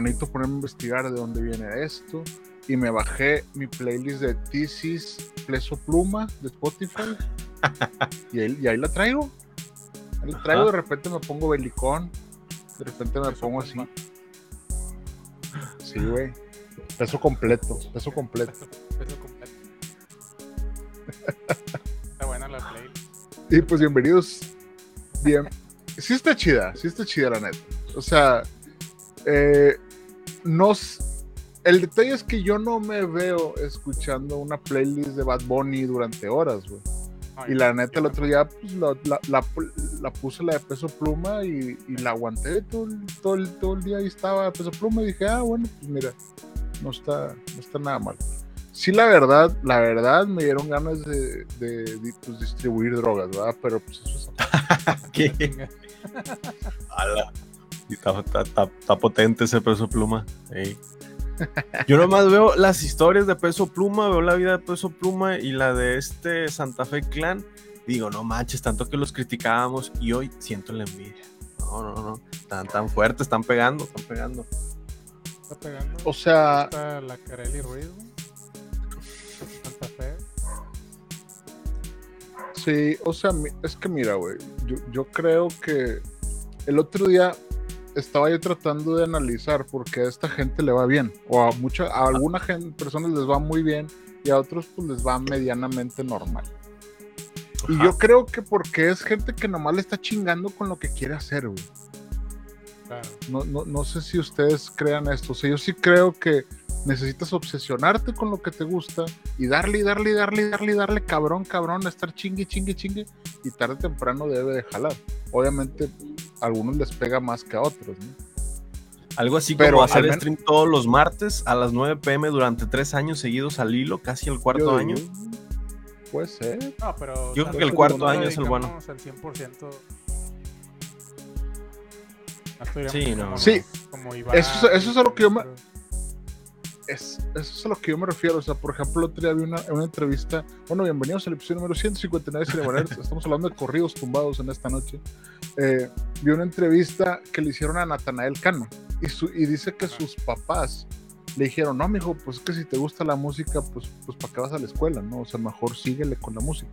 Necesito ponerme a investigar de dónde viene esto. Y me bajé mi playlist de Thesis Peso Pluma de Spotify. y, ahí, y ahí la traigo. Ahí la traigo, de repente me pongo belicón. De repente me pongo así. Sí, güey. Peso completo, peso completo. Peso completo. Está buena la playlist. Y pues bienvenidos. Bien. Sí está chida, sí está chida la neta. O sea, eh, nos, el detalle es que yo no me veo escuchando una playlist de Bad Bunny durante horas, güey. Y la neta, el otro día pues, la, la- la- la puse la de peso pluma y, y la aguanté todo, el- todo, el, todo el día y estaba de peso pluma y dije, ah, bueno, pues mira, no está, no está nada mal. Sí, la verdad, la verdad me dieron ganas de, de, de, pues, distribuir drogas, ¿verdad? Pero pues eso es ¿Qué? Está, está- está- está potente ese peso pluma. Ey. Yo nomás veo las historias de peso pluma, veo la vida de peso pluma y la de este Santa Fe Clan. Digo, no manches, tanto que los criticábamos y hoy siento la envidia. No, no, no. Están tan fuertes, están pegando, están pegando. Está pegando. O sea, Está la Carelli Ruiz. Santa Fe. Sí, o sea, es que mira, güey, yo, yo creo que el otro día estaba yo tratando de analizar por qué a esta gente le va bien, o a mucha, a alguna gente, personas les va muy bien y a otros pues les va medianamente normal. Y yo creo que porque es gente que nomás le está chingando con lo que quiere hacer, güey. Claro. No, no, no sé si ustedes crean esto. O sea, yo sí creo que necesitas obsesionarte con lo que te gusta y darle, y darle, y darle, y darle, y darle, cabrón, cabrón, estar chingue, chingue, chingue, y tarde o temprano debe de jalar. Obviamente, a algunos les pega más que a otros, ¿no? Algo así Pero como al hacer stream todos los martes a las 9 pm durante tres años seguidos al hilo, casi el cuarto Yo- año. puede ser. No, pero. Yo creo que el cuarto año es el bueno. dedicamos Al 100%. No estuviéramos Sí, no. como- Sí. Como Iván, Eso es- eso es a lo que yo me-. Es, eso es a lo que yo me refiero. O sea, por ejemplo, el otro día vi una, una entrevista. Bueno, bienvenidos al episodio número 159 de. Estamos hablando de corridos tumbados en esta noche. Eh, vi una entrevista que le hicieron a Natanael Cano. Y, su- y dice que sus papás le dijeron: No, mijo, pues es que si te gusta la música, pues, pues ¿para qué vas a la escuela? ¿no? O sea, mejor síguele con la música.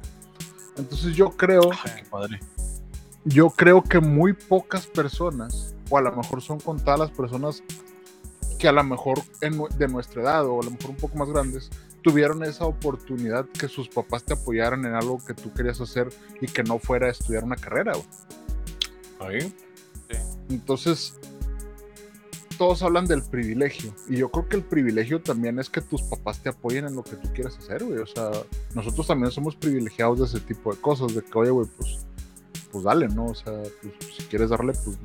Entonces yo creo Qué padre. yo creo que muy pocas personas, o a lo mejor son contadas las personas que a lo mejor en de nuestra edad o a lo mejor un poco más grandes, tuvieron esa oportunidad que sus papás te apoyaran en algo que tú querías hacer y que no fuera estudiar una carrera. Ahí. Entonces, todos hablan del privilegio. Y yo creo que el privilegio también es que tus papás te apoyen en lo que tú quieras hacer, güey. O sea, nosotros también somos privilegiados de ese tipo de cosas, de que, oye, güey, pues, pues dale, ¿no? O sea, pues, si quieres darle, pues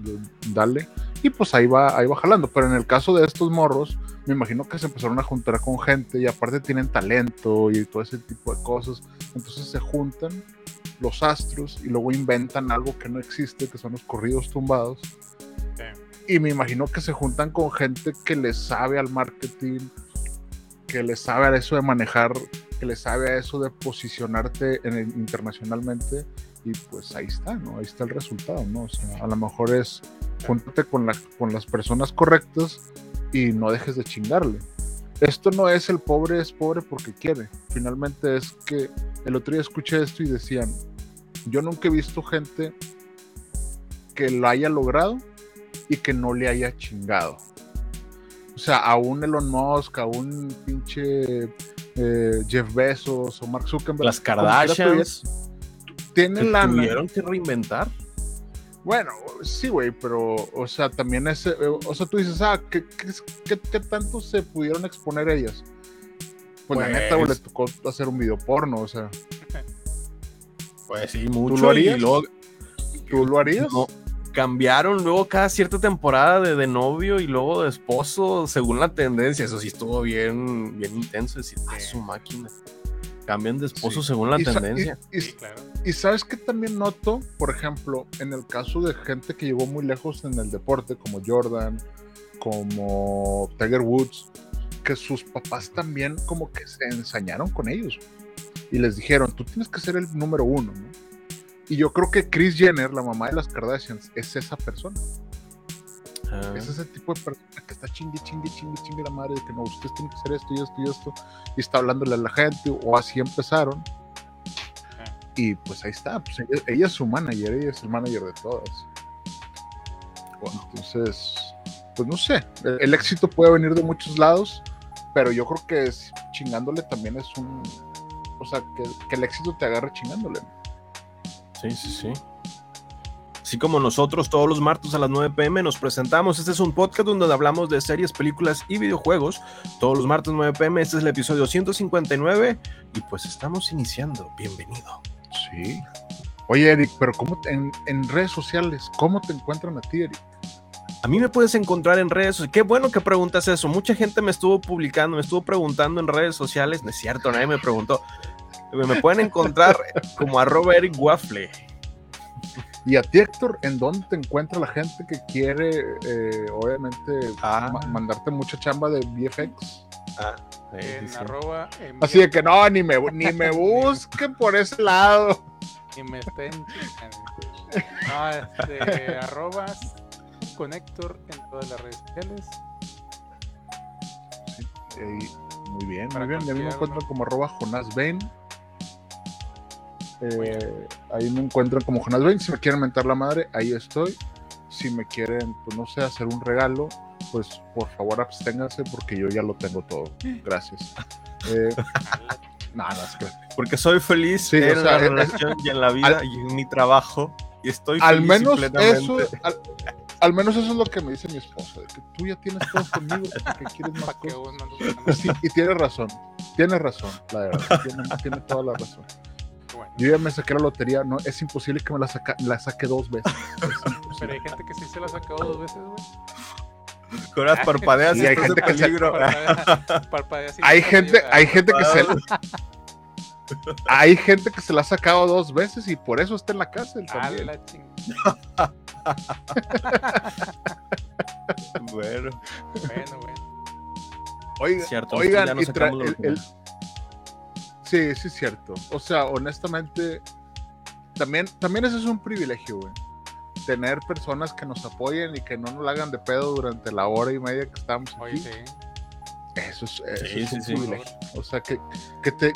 dale. Y pues ahí va, ahí va jalando. Pero en el caso de estos morros, me imagino que se empezaron a juntar con gente y aparte tienen talento y todo ese tipo de cosas. Entonces se juntan los astros y luego inventan algo que no existe, que son los corridos tumbados. Y me imagino que se juntan con gente que le sabe al marketing, que le sabe a eso de manejar, que le sabe a eso de posicionarte en el- internacionalmente. Y pues ahí está, ¿no? Ahí está el resultado, ¿no? O sea, a lo mejor es júntate con, la- con las personas correctas y no dejes de chingarle. Esto no es el pobre es pobre porque quiere. Finalmente es que el otro día escuché esto y decían, yo nunca he visto gente que lo haya logrado y que no le haya chingado. O sea, a un Elon Musk, a un pinche eh, Jeff Bezos o Mark Zuckerberg. Las Kardashians Tienen se la tuvieron que reinventar. Bueno, sí, güey, pero, o sea, también ese, eh, o sea, tú dices, ah, ¿qué, qué, qué- tanto se pudieron exponer ellas? Pues, la Pues- neta, güey, le tocó hacer un video porno, o sea. Pues sí, lo mucho. Y harías? luego, ¿Tú lo harías? No, cambiaron luego cada cierta temporada de, de novio y luego de esposo según la tendencia. Eso sí estuvo bien, bien intenso. Decir, "Ah, su máquina. Cambian de esposo Sí. según la Y sa- y- tendencia. y- Sí, claro. Y sabes que también noto, por ejemplo, en el caso de gente que llegó muy lejos en el deporte, como Jordan, como Tiger Woods, que sus papás también como que se ensañaron con ellos y les dijeron, tú tienes que ser el número uno, ¿no? Y yo creo que Chris Jenner, la mamá de las Kardashians, es esa persona. Ah, Es ese tipo de persona que está chingue, chingue, chingue, chingue la madre de que no, ustedes tienen que hacer esto y esto y esto, y está hablándole a la gente, o así empezaron. Y pues ahí está, pues ella, ella es su manager, ella es el manager de todas. Entonces, pues no sé, el, el éxito puede venir de muchos lados, pero yo creo que es- chingándole también es un. O sea, que, que el éxito te agarre chingándole. Sí, sí, sí. Así como nosotros todos los martes a las 9 pm nos presentamos. Este es un podcast donde hablamos de series, películas y videojuegos. Todos los martes 9 pm. Este es el episodio 159 y pues estamos iniciando. Bienvenido. Sí. Oye, Eric, pero ¿cómo te- en, en redes sociales, ¿cómo te encuentran a ti, Eric? A mí me puedes encontrar en redes sociales. Qué bueno que preguntas eso. Mucha gente me estuvo publicando, me estuvo preguntando en redes sociales. No es cierto, nadie me preguntó. Me pueden encontrar como arroba Eric Waffle. Y a ti, Héctor, ¿en dónde te encuentra la gente que quiere, eh, obviamente, Ah. ma- mandarte mucha chamba de VFX? Ah, sí, En sí, sí. arroba. en Así de que no, ni me, ni me busquen por ese lado. Y me estén. No, este, arrobas Connector en todas las redes sociales. Eh, muy bien, muy bien. Y a mí me ¿no? como arroba Jonas Ben. Eh, ahí me encuentran como Jonas Ben. Si me quieren mentar la madre, ahí estoy. Si me quieren, pues no sé, hacer un regalo, pues por favor absténganse porque yo ya lo tengo todo. Gracias. Eh, nada, es que Porque soy feliz Sí, o en sea, la eh, relación y en la vida y en mi trabajo. Y estoy al feliz menos eso, al, al menos eso es lo que me dice mi esposa, de que tú ya tienes todo conmigo, ¿para qué quieres más que cosas? Sí, y tiene razón, tiene razón, la verdad, tiene, tiene toda la razón. Yo ya me saqué la lotería, no, es imposible que me la, saca, la saque dos veces. Es pero hay gente que sí se la ha sacado dos veces, güey. Con las parpadeas Sí, y hay gente que se- Hay gente, hay gente que se hay gente que se la ha sacado dos veces y por eso está en la cárcel también. la chingada. Bueno, Bueno, bueno. Oiga- cierto. oigan, ya nos y tra- el- el- Sí, sí es cierto. O sea, honestamente, también, también eso es un privilegio, güey. Tener personas que nos apoyen y que no nos la hagan de pedo durante la hora y media que estamos Oye, aquí. sí. Eso es, eso Sí, es sí, un sí. privilegio. O sea, que, que te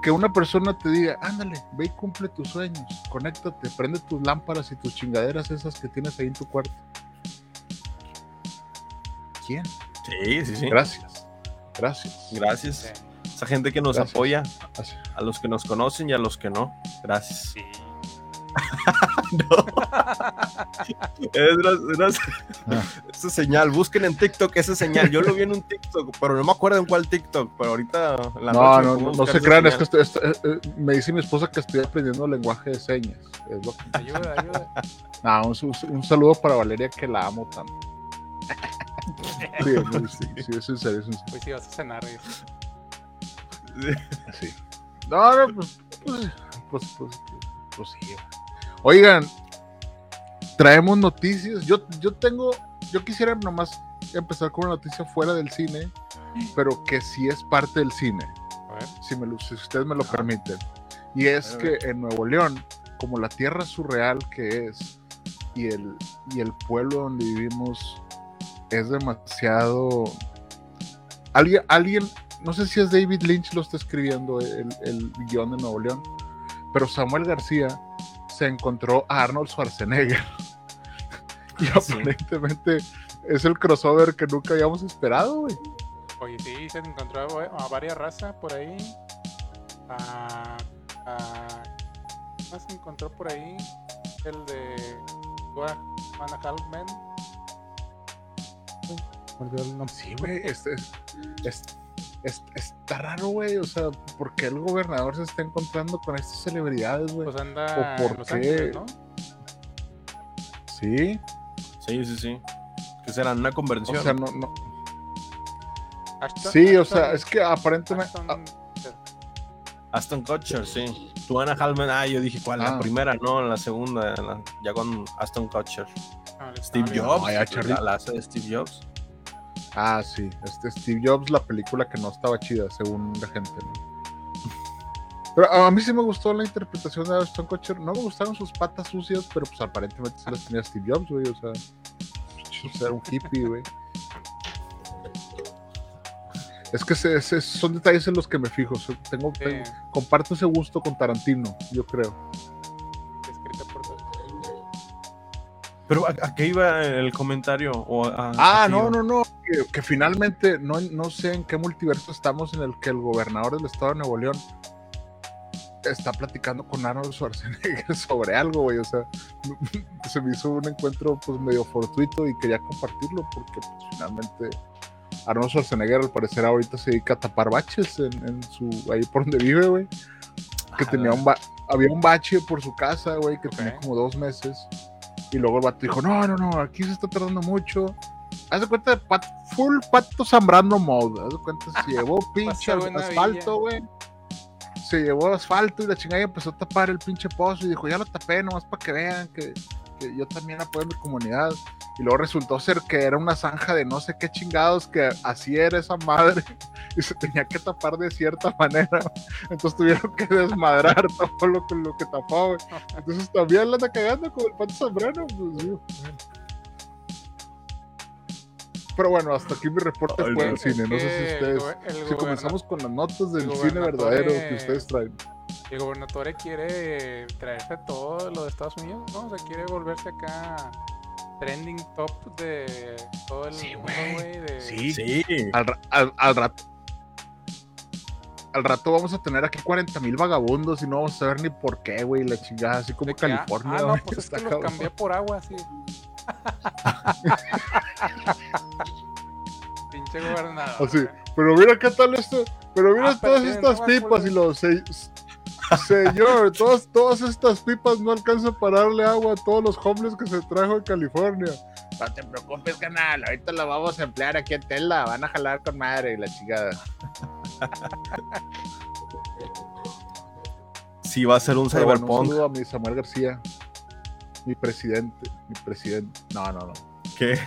que una persona te diga, ándale, ve y cumple tus sueños, conéctate, prende tus lámparas y tus chingaderas esas que tienes ahí en tu cuarto. ¿Quién? Sí, sí, sí. Gracias. Gracias. Gracias. Esa gente que nos Gracias. apoya, a los que nos conocen y a los que no. Gracias. Sí. Es una- una- Ah. esa señal, busquen en TikTok esa señal. Yo lo vi en un TikTok, pero no me acuerdo en cuál TikTok. Pero ahorita la No, noche no, no, no se crean, es que señal. estoy- estoy- eh, eh, me dice mi esposa que estoy aprendiendo lenguaje de señas. Es lo que- Ayuda, ayuda. Nah, un, saludo para Valeria que la amo tanto. Sí, muy- sí, sí, es en serio, es en serio. Hoy sí vas a cenar. Sí. No, no, pues, pues, pues, pues, pues sí. Oigan, traemos noticias. Yo, yo tengo, yo quisiera nomás empezar con una noticia fuera del cine, pero que sí es parte del cine, A ver. si, me si ustedes me lo permiten. Y es que en Nuevo León, como la tierra surreal que es, y el, y el pueblo donde vivimos es demasiado... Alguien, alguien, no sé si es David Lynch lo está escribiendo el, el guion de Nuevo León, pero Samuel García se encontró a Arnold Schwarzenegger. y Sí. aparentemente es el crossover que nunca habíamos esperado, güey. Oye, sí, se encontró a, a varias razas por ahí. A, a- ¿qué más se encontró por ahí? El de nombre. Sí, güey, es, es- es- es- está raro, güey. O sea, ¿por qué el gobernador se está encontrando con estas celebridades, güey? Pues anda ¿O por en Los qué? Ángeles, ¿no? Sí. Sí, sí, sí. Que serán una O conversión. sea, no, no. Ashton- Sí, o sea, es que aparentemente. Ashton- ah, Aston Kutcher, sí. Tú Ana Halman, ah, yo dije, ¿cuál? La Ah. primera, no, la segunda, la- ya con Aston Kutcher. le Steve Jobs, ah, la, la hace de Steve Jobs. Ah, sí. Este Steve Jobs, la película que no estaba chida, según la gente. ¿no? Pero a mí sí me gustó la interpretación de Ashton Kutcher. No me gustaron sus patas sucias, pero pues aparentemente sí las tenía Steve Jobs, güey. O sea, era un hippie, güey. Es que se- se- son detalles en los que me fijo. Tengo, tengo- comparto ese gusto con Tarantino, yo creo. Pero ¿a, a qué iba el comentario? O a- Ah, a no, no, no. Que, que finalmente, no, no sé en qué multiverso estamos en el que el gobernador del estado de Nuevo León está platicando con Arnold Schwarzenegger sobre algo, güey. O sea, se me hizo un encuentro pues medio fortuito y quería compartirlo porque pues, finalmente Arnold Schwarzenegger al parecer ahorita se dedica a tapar baches en, en su ahí por donde vive, güey. Que tenía un ba- había un bache por su casa, güey, que tenía como dos meses. Y luego el vato dijo, no, no, no, aquí se está tardando mucho. Haz de cuenta de pat- full pato Zambrano mode. Haz de cuenta, se llevó pinche asfalto, güey. Se llevó asfalto y la chingada y empezó a tapar el pinche pozo y dijo, ya lo tapé nomás para que vean que, que yo también apoyo a mi comunidad. Y luego resultó ser que era una zanja de no sé qué chingados, que así era esa madre y se tenía que tapar de cierta manera. Entonces tuvieron que desmadrar todo lo que, lo que tapó, güey. Entonces también la anda cagando con el pato Zambrano. Pues. Pero bueno, hasta aquí mi reporte Ay, fue al cine. No sé si ustedes. Si comenzamos con las notas del el cine verdadero de- que ustedes traen. El gobernador quiere traerse todo lo de Estados Unidos, ¿no? O sea, quiere volverse acá trending top de todo el Sí, mundo, güey. güey. de- Sí. Al, ra- al, al rato. Al rato vamos a tener aquí 40 mil vagabundos y no vamos a saber ni por qué, güey, la chingada, así como ah, California. Ah, no, pues es está que los cambié por agua, sí. Pinche gobernador. Así, pero mira qué tal esto, pero mira Ah, todas estas pipas y los se- señor, todas, todas estas pipas no alcanzan para darle agua a todos los homeless que se trajo de California. No te preocupes, canal, ahorita la vamos a emplear aquí en Tela, van a jalar con madre y la chingada. Sí, va a ser un bueno, un cyberpunk. saludo a mi Samuel García, mi presidente, mi presidente. No, no, no. ¿Qué?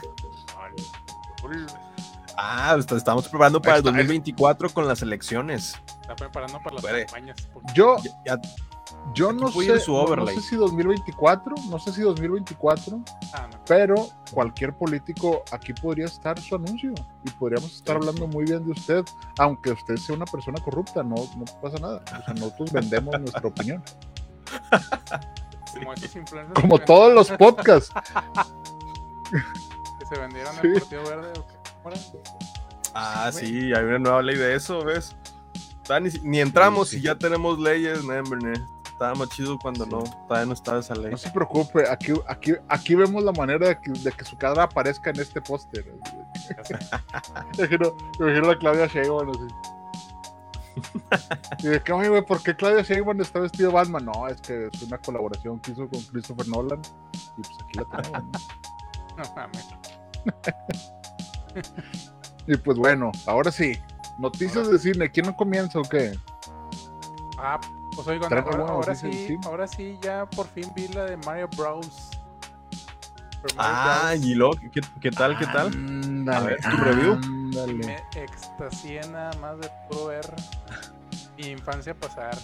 Ah, est- estamos preparando para el Está- 2024 con las elecciones. Está preparando para las campañas. Yo, Ya- yo no sé, su no- sé si 2024, no sé si 2024, Ah, no. pero cualquier político aquí podría estar su anuncio y podríamos estar hablando muy bien de usted, aunque usted sea una persona corrupta, no, no pasa nada. O sea, nosotros vendemos nuestra opinión. Como esos Como todos los podcasts. que se vendieron Sí. el Partido Verde. ¿o qué? Ah, sí, hay una nueva ley de eso, ¿ves? Ni, ni entramos Sí, sí. y ya tenemos leyes, no. Estaba más chido cuando no, todavía no estaba esa ley. No se preocupe, aquí, aquí, aquí vemos la manera de que, de que su cara aparezca en este póster. Me imagino, me imagino a Claudia Sheinbaum así. Y de que, oye, güey, ¿por qué Claudia Sheinbaum está vestido de Batman? No, es que es una colaboración que hizo con Christopher Nolan. Y pues aquí la tenemos. ¿no? No mames. Y pues bueno, ahora sí. Noticias de cine. ¿Quién no comienza o qué? Ah, pues oigan, ¿Traen ahora, alguna ahora sí, ahora sí, ya por fin vi la de Mario Bros. Mario Ah, Bros. y luego, ¿qué, qué tal, qué tal? Ándale, A ver, tu review. Me extasié nada más de puro ver mi infancia pasar.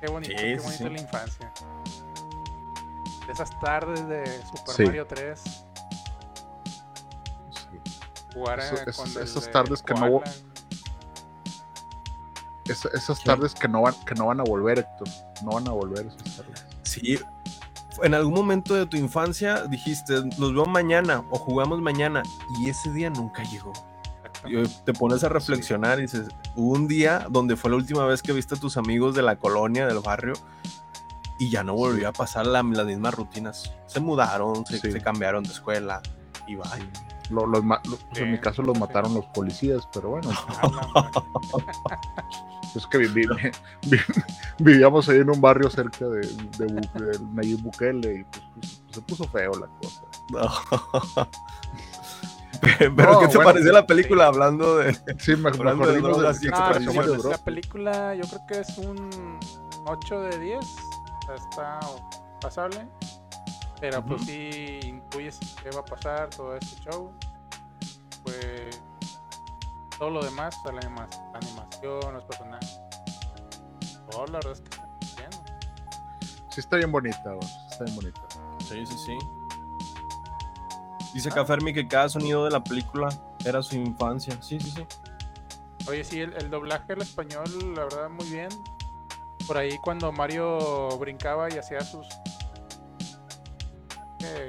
Qué bonito, Sí, qué bonito sí. la infancia. De esas tardes de Super Sí. Mario 3, Sí. jugar Eso- eh, esas- con el esas de tardes que no esas Sí. tardes que no, van, que no van a volver, Héctor. No van a volver esas tardes. Sí. En algún momento de tu infancia dijiste, los veo mañana o jugamos mañana, y ese día nunca llegó. Te pones a reflexionar y dices, hubo un día donde fue la última vez que viste a tus amigos de la colonia, del barrio, y ya no volvió a pasar la- las mismas rutinas. Se mudaron, se, Sí. se cambiaron de escuela, y va. Lo- los ma- lo- pues en mi caso los mataron los policías, pero bueno, A la madre. es que vi- vi- vi- vivíamos ahí en un barrio cerca de, de, Bu- de Nayib Bukele y pues, pues, pues, se puso feo la cosa. No. Pero No, ¿qué te bueno, pareció la película hablando de... Sí, me- Hablando de drogas de No, la, película yo creo que es un 8 de 10. o sea, está pasable. Pero pues sí intuyes qué va a pasar, todo este show. Pues todo lo demás, la, anima- la animación, los personajes. Todo la verdad es que está bien. Sí está bien bonita, está bien bonita. Sí, sí, sí. Dice acá Fermi que cada sonido de la película era su infancia. Sí, sí, sí. Oye, sí, el, el doblaje al español, la verdad, muy bien. Por ahí cuando Mario brincaba y hacía sus eh,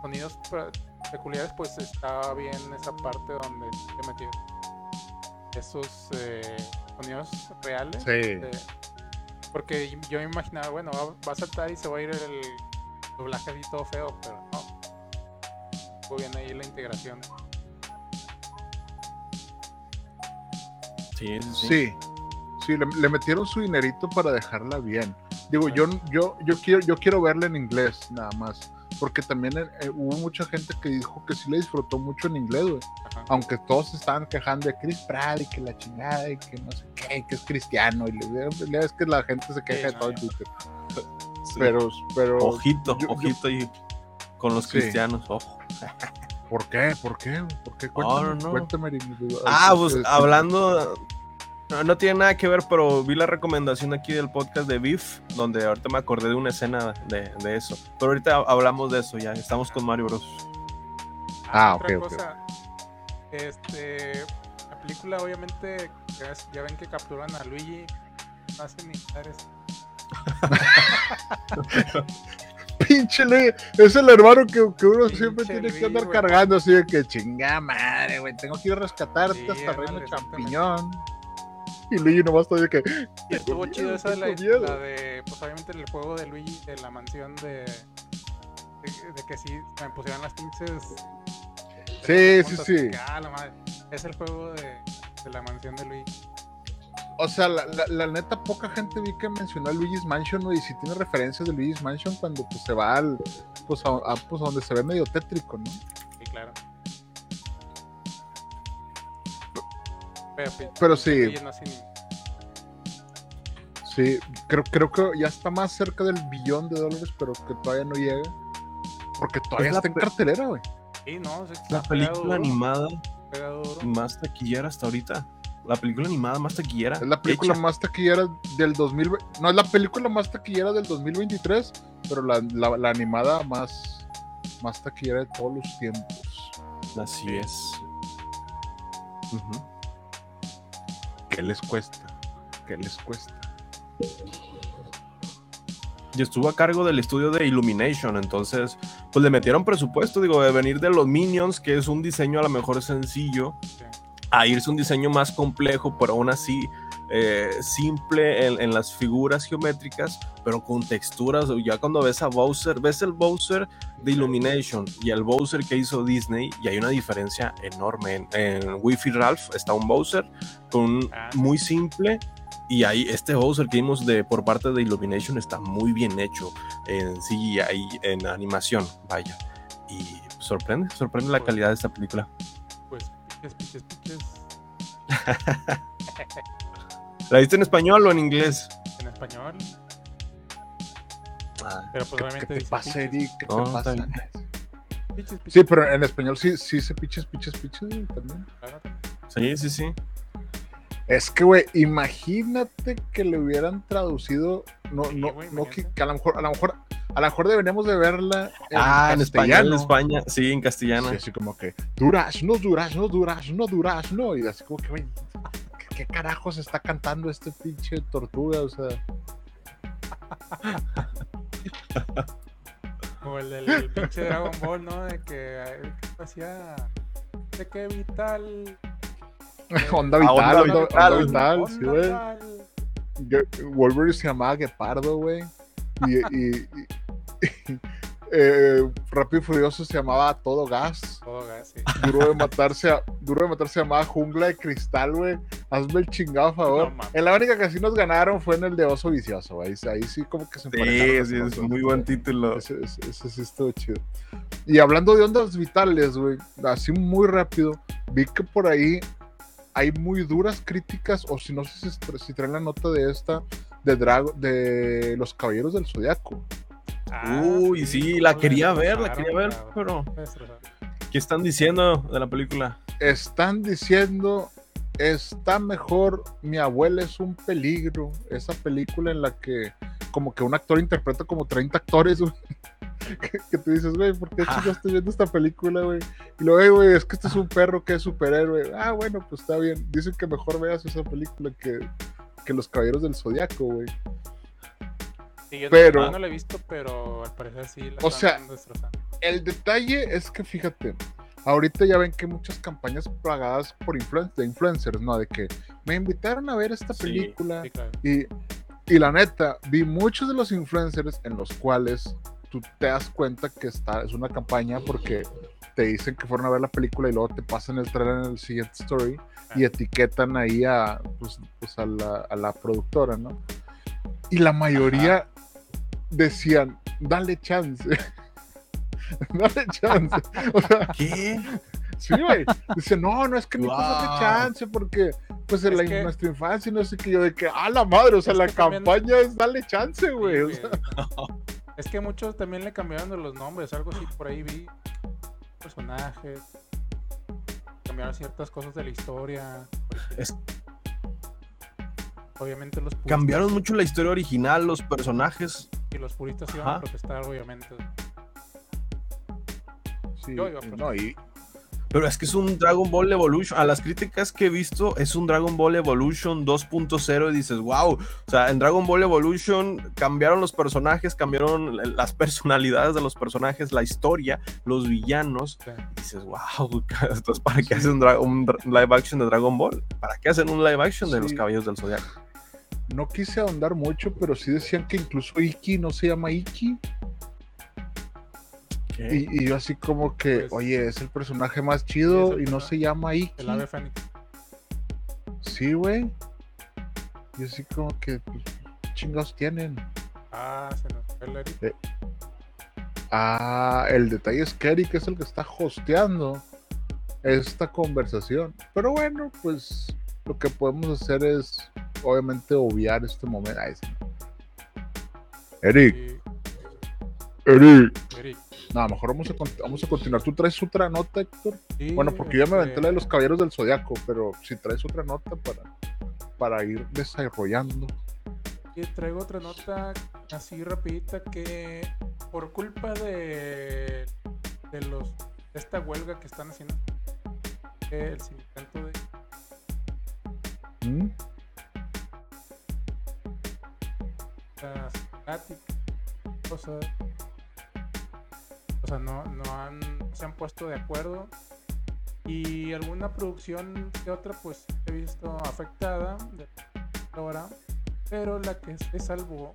sonidos pe- peculiares, pues estaba bien esa parte donde se metió esos eh, sonidos reales. Sí. de- porque yo me imaginaba, bueno, va, va a saltar y se va a ir el doblaje así todo feo, pero no. Muy bien ahí la integración. Sí, sí, sí. Sí, sí, le, le metieron su dinerito para dejarla bien. Digo, yo, yo, yo, quiero, yo quiero verla en inglés, nada más. Porque también eh, hubo mucha gente que dijo que sí le disfrutó mucho en inglés, güey. Aunque todos se estaban quejando de Chris Pratt y que la chingada y que no sé qué, que es cristiano. Y le, es que la gente se queja de todo en. Twitter. Sí. Pero, pero. Ojito, yo- yo- ojito y con los Sí. cristianos, ojo. ¿Por qué? ¿Por qué? ¿Por qué? Cuéntame, no, no. cuéntame, Ah, pues este, hablando. No, no tiene nada que ver, pero vi la recomendación aquí del podcast de Beef, donde ahorita me acordé de una escena de, de eso. Pero ahorita hablamos de eso ya. Estamos con Mario Bros. Ah, otra ok, ok. cosa, Este, la película obviamente ya, ven que capturan a Luigi, no hacen ni. Pinche es el hermano que, que uno Pinche siempre tiene que andar cargando así de que chinga madre, güey, tengo que ir a rescatarte Sí, hasta Reino exactamente. Y Luigi nomás de que Y estuvo chido esa de la, la de, pues obviamente el juego de Luigi de la mansión de, de, de que sí me pusieran las pinches. Sí, sí, sí. que, ah, la madre, es el juego de, de la mansión de Luigi. O sea, la, la- la neta, poca gente vi que mencionó a Luigi's Mansion, güey, y si tiene referencias de Luigi's Mansion cuando pues se va al, pues a, a, pues, a donde se ve medio tétrico, ¿no? Sí, claro. Pero, pues, Pero sí. Sí, creo, creo que ya está más cerca del billón de dólares, pero que todavía no llega. Porque todavía Es está en cartelera, güey. Sí, no, La película duro, animada más taquillera hasta ahorita. La película animada más taquillera. Es la película hecha. más taquillera del 2000. No, es la película más taquillera del 2023, pero la, la- la animada más, más taquillera de todos los tiempos. Así es. ¿Qué les cuesta? ¿Qué les cuesta? Y estuvo a cargo del estudio de Illumination, entonces, pues le metieron presupuesto, digo, de venir de los Minions, que es un diseño a lo mejor sencillo, a irse a un diseño más complejo, pero aún así eh, simple en, en las figuras geométricas, pero con texturas. Ya cuando ves a Bowser, ves el Bowser de Illumination y el Bowser que hizo Disney, y hay una diferencia enorme. En, en Wi-Fi Ralph está un Bowser con Ah. muy simple. Y ahí este Bowser que vimos de, por parte de Illumination está muy bien hecho en CGI, en animación, vaya. Y sorprende, sorprende la Pues- calidad de esta película. Pues piches, piches, piches. ¿La viste en español o en inglés? En español. Ah, Pero pues ¿Qué, obviamente qué te dice pasa, piches, Eric? ¿Qué No, te pasa? piches, piches, Sí, pero en español sí, sí se piches, piches, piches también. claro. Sí, sí, sí. Es que, güey, imagínate que le hubieran traducido. No, Sí, no, güey, no que, que a lo mejor, a lo mejor, a lo mejor deberíamos de verla en ah, en español, en castellano. España. Sí, en castellano. Sí, así como que durazno, durazno, durazno, durazno. Y así como que, güey, ¿qué, carajos está cantando este pinche tortuga? O sea, Como el del pinche Dragon Ball, ¿no? De que eh, hacía. De que vital. onda Ah, vital, onda onda, vital. onda vital, sí, onda güey. vital. Ge- Wolverine se llamaba Guepardo, güey. Y, y- y- eh, Rápido y Furioso se llamaba Todo Gas. Todo gas, sí. Duro de matarse, a- duro de matarse se llamaba Jungla de Cristal, güey. Hazme el chingado favor. No en la única que sí nos ganaron fue en el de Oso Vicioso. Ahí, ahí sí como que se emparejaron Sí, sí, es muy buen título. Ese, ese- ese sí estuvo chido. Y hablando de ondas vitales, güey, así muy rápido, vi que por ahí hay muy duras críticas, o si no sé si, si traen la nota de esta, de, Drago, de los Caballeros del Zodiaco. Ah, Uy, sí, la quería ver, la quería ver, pero. ¿qué están diciendo de la película? Están diciendo, está mejor, mi abuela es un peligro, esa película en la que como que un actor interpreta como 30 actores, güey. Que, que tú dices, güey, ¿por qué Ah. estoy viendo esta película, güey? Y luego, "Ey, güey, es que este es un perro que es superhéroe. Ah, bueno, pues está bien. Dicen que mejor veas esa película que, que Los Caballeros del Zodiaco, güey. Sí, yo Pero- no, no la he visto, pero al parecer sí la O sea, destrozando. El detalle es que, fíjate, ahorita ya ven que muchas campañas pagadas por influen- de influencers, ¿no? De que me invitaron a ver esta Sí, película. Sí, claro. Y, y la neta, vi muchos de los influencers en los cuales tú te das cuenta que está, es una campaña porque te dicen que fueron a ver la película y luego te pasan el trailer en el siguiente story y Ah. etiquetan ahí a, pues, pues a, la, a la productora, ¿no? Y la mayoría decían, dale chance. dale chance. O sea, ¿Qué? Sí, güey. Dice, no, no es que Wow. de chance, porque pues en Es la, que- nuestra infancia, no sé qué, yo de que, ah, la madre, o sea, Es la también- campaña es dale chance, güey. Sí, o güey. sea, Es que muchos también le cambiaron de los nombres, algo así por ahí vi. Personajes. Cambiaron ciertas cosas de la historia. Es- Obviamente los. Cambiaron mucho la historia original, los personajes. Y los puristas iban Ajá. a protestar, obviamente. sí, Yo iba a no, y, Pero es que es un Dragon Ball Evolution. A las críticas que he visto, es un Dragon Ball Evolution 2.0 y dices, wow. O sea, en Dragon Ball Evolution cambiaron los personajes, cambiaron las personalidades de los personajes, la historia, los villanos. Y dices, wow. Entonces, ¿para qué hacen un, live action de Dragon Ball? ¿Para qué hacen un live action de los Sí. Caballeros del Zodiaco? No quise ahondar mucho, pero sí decían que incluso Iki no se llama Iki. Y, y yo así como que, Pues- oye, es el personaje más chido y no se llama Iki. el ave fénix. Sí, güey. Y así como que, pues, ¿qué chingados tienen? Ah, se nos fue el Eric. Ah, el detalle es que Eric es el que está hosteando esta conversación. Pero bueno, pues lo que podemos hacer es obviamente obviar este momento. Ay, sí. Eric, Eric. Eric. No, mejor vamos a, vamos a continuar. ¿Tú traes otra nota, Héctor? Sí, Bueno, porque yo ya me aventé la de los este, caballeros del zodiaco, pero si traes otra nota para, para ir desarrollando. Y traigo otra nota así rapidita que por culpa de, de los de esta huelga que están haciendo el sindicato de ¿Mm? Pláticas, cosas. O sea no, no han se han puesto de acuerdo. Y alguna producción de otra pues he visto afectada de ahora pero la que se salvó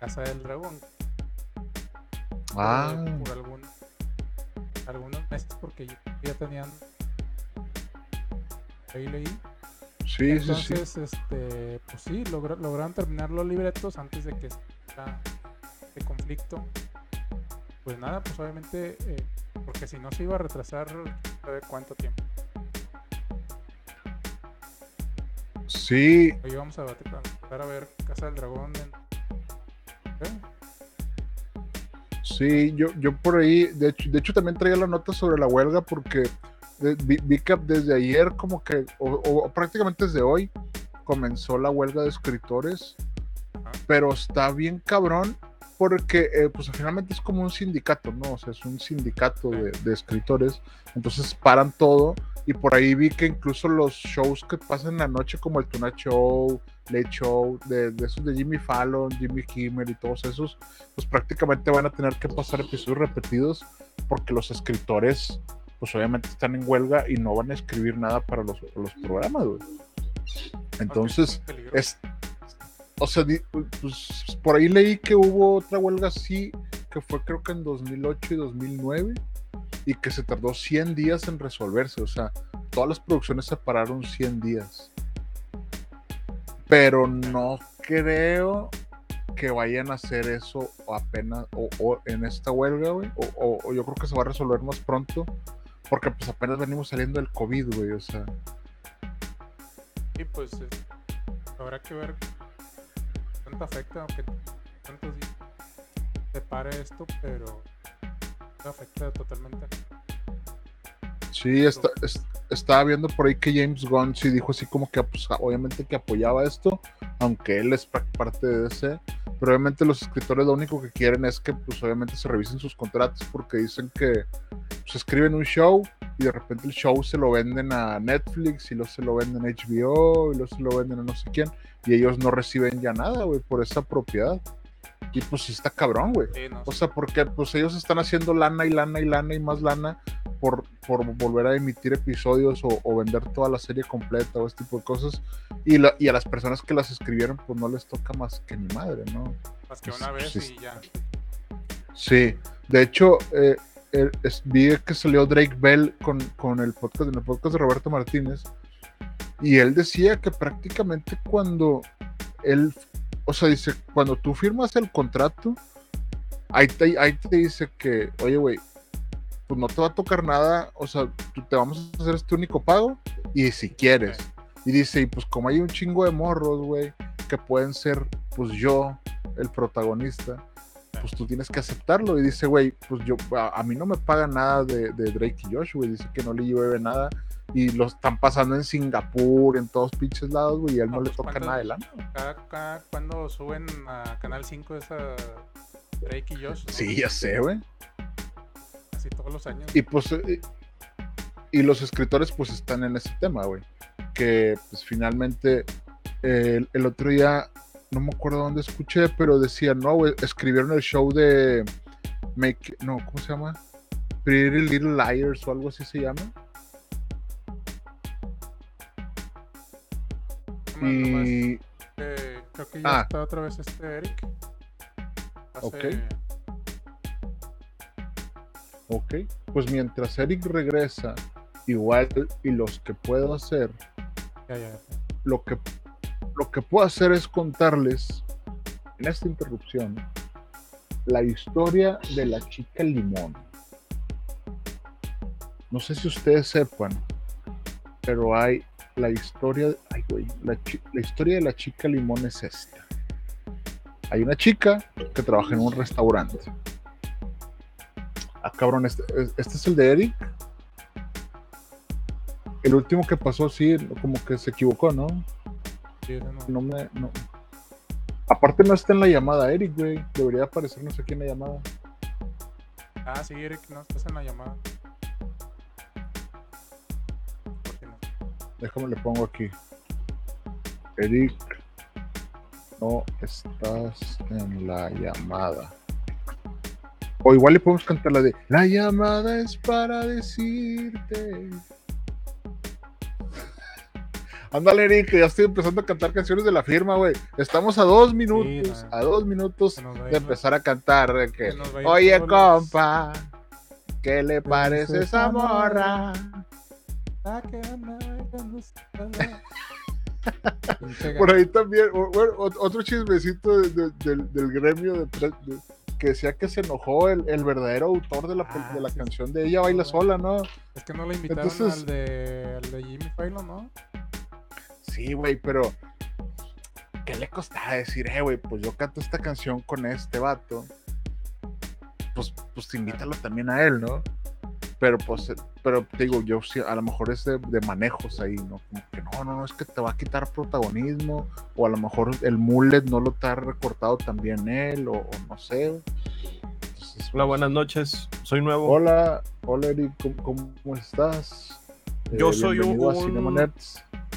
Casa del Dragón. Por- Ah, por algún, algunos meses porque ya tenían ahí leí sí, sí, sí. entonces este pues sí logra- lograron terminar los libretos antes de que este conflicto pues nada pues obviamente eh, porque si no se iba a retrasar sabe cuánto tiempo Sí, hoy vamos a para a ver Casa del Dragón en- ¿eh? Sí, yo, yo por ahí, de hecho, de hecho también traía la nota sobre la huelga porque vi, vi que desde ayer como que, o, o prácticamente desde hoy, comenzó la huelga de escritores, pero está bien cabrón porque eh, pues finalmente es como un sindicato, ¿no? O sea, es un sindicato de, de escritores, entonces paran todo y por ahí vi que incluso los shows que pasan en la noche como el Tonight Show, Late Show, de, de esos de Jimmy Fallon, Jimmy Kimmel y todos esos, pues prácticamente van a tener que pasar episodios repetidos porque los escritores pues obviamente están en huelga y no van a escribir nada para los, los programas, güey. Entonces, es, o sea, pues, por ahí leí que hubo otra huelga así, que fue creo que en 2008 y 2009, y que se tardó 100 días en resolverse. O sea, todas las producciones se pararon 100 días. Pero no creo que vayan a hacer eso apenas o, en esta huelga, güey. O, o, yo creo que se va a resolver más pronto. Porque pues apenas venimos saliendo del COVID, güey. O sea. Sí, pues eh, habrá que ver cuánto afecta, aunque días se pare esto, pero afecta totalmente. Sí, está, estaba viendo por ahí que James Gunn sí dijo así como que pues, obviamente que apoyaba esto, aunque él es parte de ese. Pero obviamente los escritores lo único que quieren es que pues obviamente se revisen sus contratos porque dicen que pues, escriben un show y de repente el show se lo venden a Netflix y luego se lo venden a HBO y luego se lo venden a no sé quién y ellos no reciben ya nada, güey, por esa propiedad. Y pues sí está cabrón, güey. o sea, porque pues ellos están haciendo lana y lana y lana y más lana por, por volver a emitir episodios o, vender toda la serie completa o este tipo de cosas. Y, y a las personas que las escribieron, pues no les toca más que mi madre, ¿no? Más que una vez y ya. Sí, de hecho, eh, vi que salió Drake Bell con, con el podcast, en el podcast de Roberto Martínez. Y él decía que prácticamente cuando él o sea, dice, cuando tú firmas el contrato, ahí te, dice que, oye, güey, pues no te va a tocar nada, o sea, tú te vamos a hacer este único pago y si quieres. Y dice, y pues como hay un chingo de morros, güey, que pueden ser, pues yo, el protagonista, pues tú tienes que aceptarlo. Y dice, güey, pues yo, a, mí no me paga nada de, de Drake y Josh, güey, dice que no le llueve nada y lo están pasando en Singapur, en todos pinches lados, güey, y él no, le pues, toca nada de lana. Cada, cuando suben a Canal 5 esa Drake y Josh. Sí, ya sé, güey. Así todos los años. Y pues, eh, y, los escritores pues están en ese tema, güey. Que pues finalmente el, el otro día, no me acuerdo dónde escuché, pero decía, no, escribieron el show de Make, no, ¿cómo se llama? Pretty Little Liars o algo así se llama y... creo que ya ah. está otra vez este Eric. Ok. Ok. Pues mientras Eric regresa, igual y los que puedo hacer, Lo, que, lo que puedo hacer es contarles en esta interrupción la historia de la chica limón. No sé si ustedes sepan, pero hay la historia, ay, güey, la, historia de la chica limón es esta. Hay una chica que trabaja en un restaurante. Ah, cabrón, este, este es el de Eric. El último que pasó, sí, como que se equivocó, ¿no? Sí, no. no me. No. Aparte, no está en la llamada, Eric, güey. Debería aparecernos aquí en la llamada. Ah, sí, Eric, no estás en la llamada. Déjame le pongo aquí. Eric, no estás en la llamada. O igual le podemos cantar la de La llamada es para decirte. Ándale, Eric, ya estoy empezando a cantar canciones de la firma, güey. Estamos a dos minutos, a dos minutos de empezar a cantar. Oye, compa, ¿qué le parece esa morra? Por ahí también, bueno, otro chismecito del, gremio que decía que se enojó el, verdadero autor de la, ah, de la canción de Ella Baila Sola, ¿no? Es que no le invitaron al, de, al de Jimmy Fallon, ¿no? Sí, güey, pero ¿qué le costaba decir, eh, güey, pues yo canto esta canción con este vato? Pues, pues invítalo también a él, ¿no? pero pues, pero te digo, yo sí, a lo mejor es de, manejos ahí, ¿no? Como que no, no, no, es que te va a quitar protagonismo, o a lo mejor el mullet no lo está recortado también él, o, no sé. hola, pues, buenas noches, soy nuevo. Hola, hola Eric, ¿cómo, estás? Yo eh, soy un...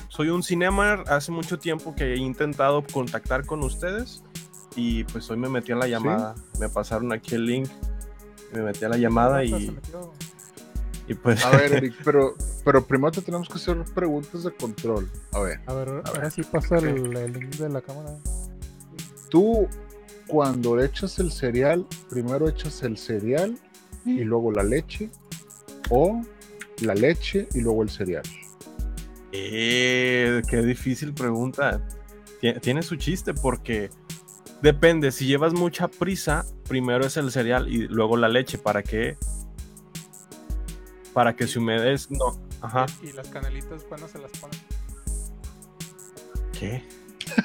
Soy un Cinemar, hace mucho tiempo que he intentado contactar con ustedes y pues hoy me metí en la llamada, me pasaron aquí el link, me metí a la llamada y... Pues... A ver, Eric, pero, pero primero te tenemos que hacer preguntas de control. A ver. A ver, ahora sí pasa el, link de la cámara. Tú, cuando echas el cereal, primero echas el cereal y luego la leche. o la leche y luego el cereal? Eh, qué difícil pregunta. Tie- Tiene su chiste porque depende. Si llevas mucha prisa, primero es el cereal y luego la leche. ¿Para qué? Para que se humedezca. No. Ajá. ¿Y las canelitas cuándo se las ponen? ¿Qué?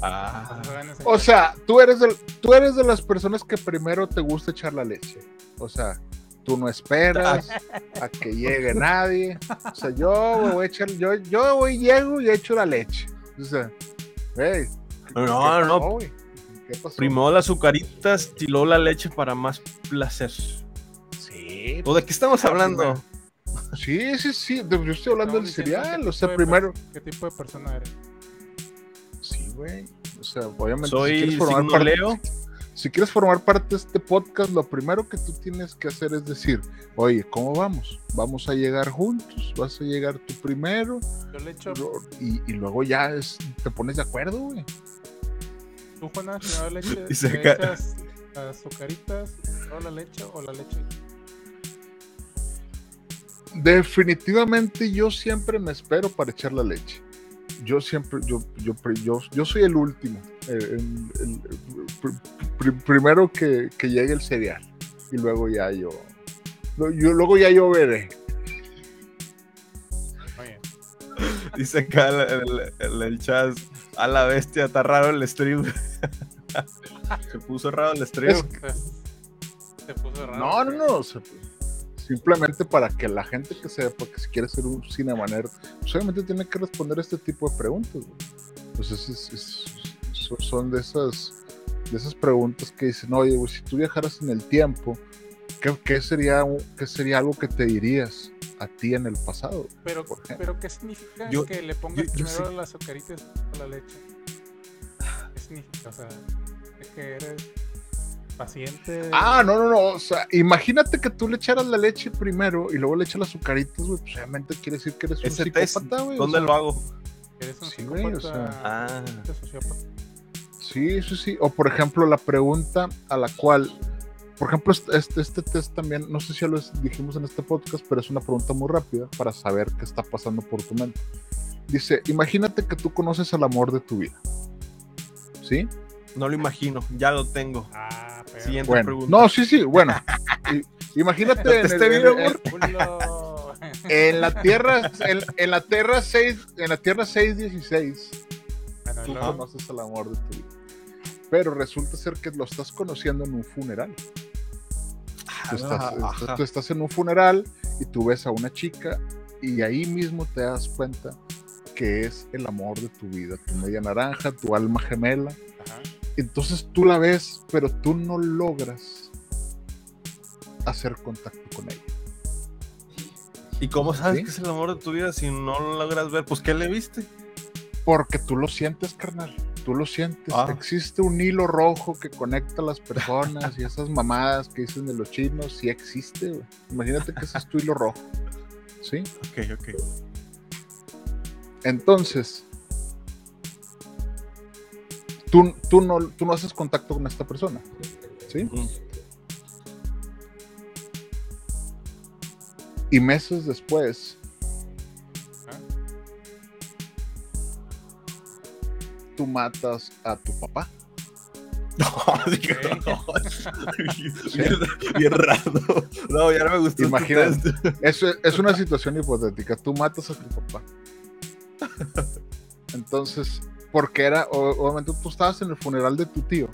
Ah. O sea, tú eres, tú eres de las personas que primero te gusta echar la leche. O sea, tú no esperas a que llegue nadie. O sea, yo me voy a echar, yo, yo voy, llego y echo la leche. O sea, hey, ¿qué- No, qué no, pasó, no. güey? ¿Qué pasó? Primero las azucaritas y luego la leche para más placer. Sí, ¿O de qué estamos hablando? sí, sí, sí. Yo estoy hablando No, del cereal. O sea, primero. ¿Qué tipo de persona eres? Sí, güey. O sea, obviamente. si Soy quieres formar signo parte- Leo. Si quieres formar parte de este podcast, lo primero que tú tienes que hacer es decir, oye, ¿cómo vamos? ¿Vamos a llegar juntos? ¿Vas a llegar tú primero? Yo le echo, Y, y luego ya es- te pones de acuerdo, güey. tú Juana, primero leche, Y se le echas las azucaritas, la leche o la leche. Definitivamente yo siempre me espero para echar la leche. Yo siempre, yo, yo, yo, yo soy el último. el- el- el- pr- pr- primero que, que llegue el cereal. Y luego ya yo. luego ya yo veré. Dice acá el, el- el- el chat. A la bestia, está raro el stream. Se puso raro el stream. Es- se puso raro. No, no, no. Simplemente para que la gente que sepa que si quiere ser un cinemaner, pues obviamente tiene que responder este tipo de preguntas. Entonces es- es- son- de esas, de esas preguntas que dicen, oye, si tú viajaras en el tiempo, ¿qué, qué sería, qué sería algo que te dirías a ti en el pasado? Pero, pero ¿qué significa Yo- que le pongas yo- yo primero sé. las azucaritas o la leche? ¿Qué significa? O sea, ¿de que eres paciente? Ah, no, no, no. O sea, imagínate que tú le echaras la leche primero y luego le echas las azucaritas, güey. Pues obviamente quiere decir que eres un Ese psicópata, güey. o ¿dónde sea, lo hago? ¿Eres un sí, güey, o psicópata? sea, Ah. Sí, sí, sí. O por ejemplo, la pregunta a la cual, por ejemplo, este, este, este test también, no sé si ya lo dijimos en este podcast, pero es una pregunta muy rápida para saber qué está pasando por tu mente. Dice, imagínate que tú conoces al amor de tu vida. ¿Sí? No lo imagino, ya lo tengo. Ah. Siguiente Bueno. pregunta. No, sí, sí, bueno. Imagínate en, el- bien, en- la Tierra, en, en la Tierra 6, en la Tierra 616, Bueno, tú conoces al amor de tu vida. Pero resulta ser que lo estás conociendo en un funeral. Tú estás, Ah, estás- ajá. tú estás en un funeral y tú ves a una chica y ahí mismo te das cuenta que es el amor de tu vida, tu media naranja, tu alma gemela. Ajá. Entonces tú la ves, pero tú no logras hacer contacto con ella. ¿Y cómo sabes ¿Sí? que es el amor de tu vida si no lo logras ver? Pues, ¿qué le viste? Porque tú lo sientes, carnal. Tú lo sientes. Ah. Existe un hilo rojo que conecta a las personas y esas mamadas que dicen de los chinos, sí existe. güey. Imagínate que ese es tu hilo rojo. ¿Sí? Ok, ok. Entonces, tú, tú, no, tú no haces contacto con esta persona. ¿Sí? Mm. Y meses después, tú matas a tu papá. No, dije, no. bien, bien raro. No, ya no me gustó. este Imagínate. Es, es una situación hipotética. Tú matas a tu papá. Entonces, porque era, obviamente tú estabas en el funeral de tu tío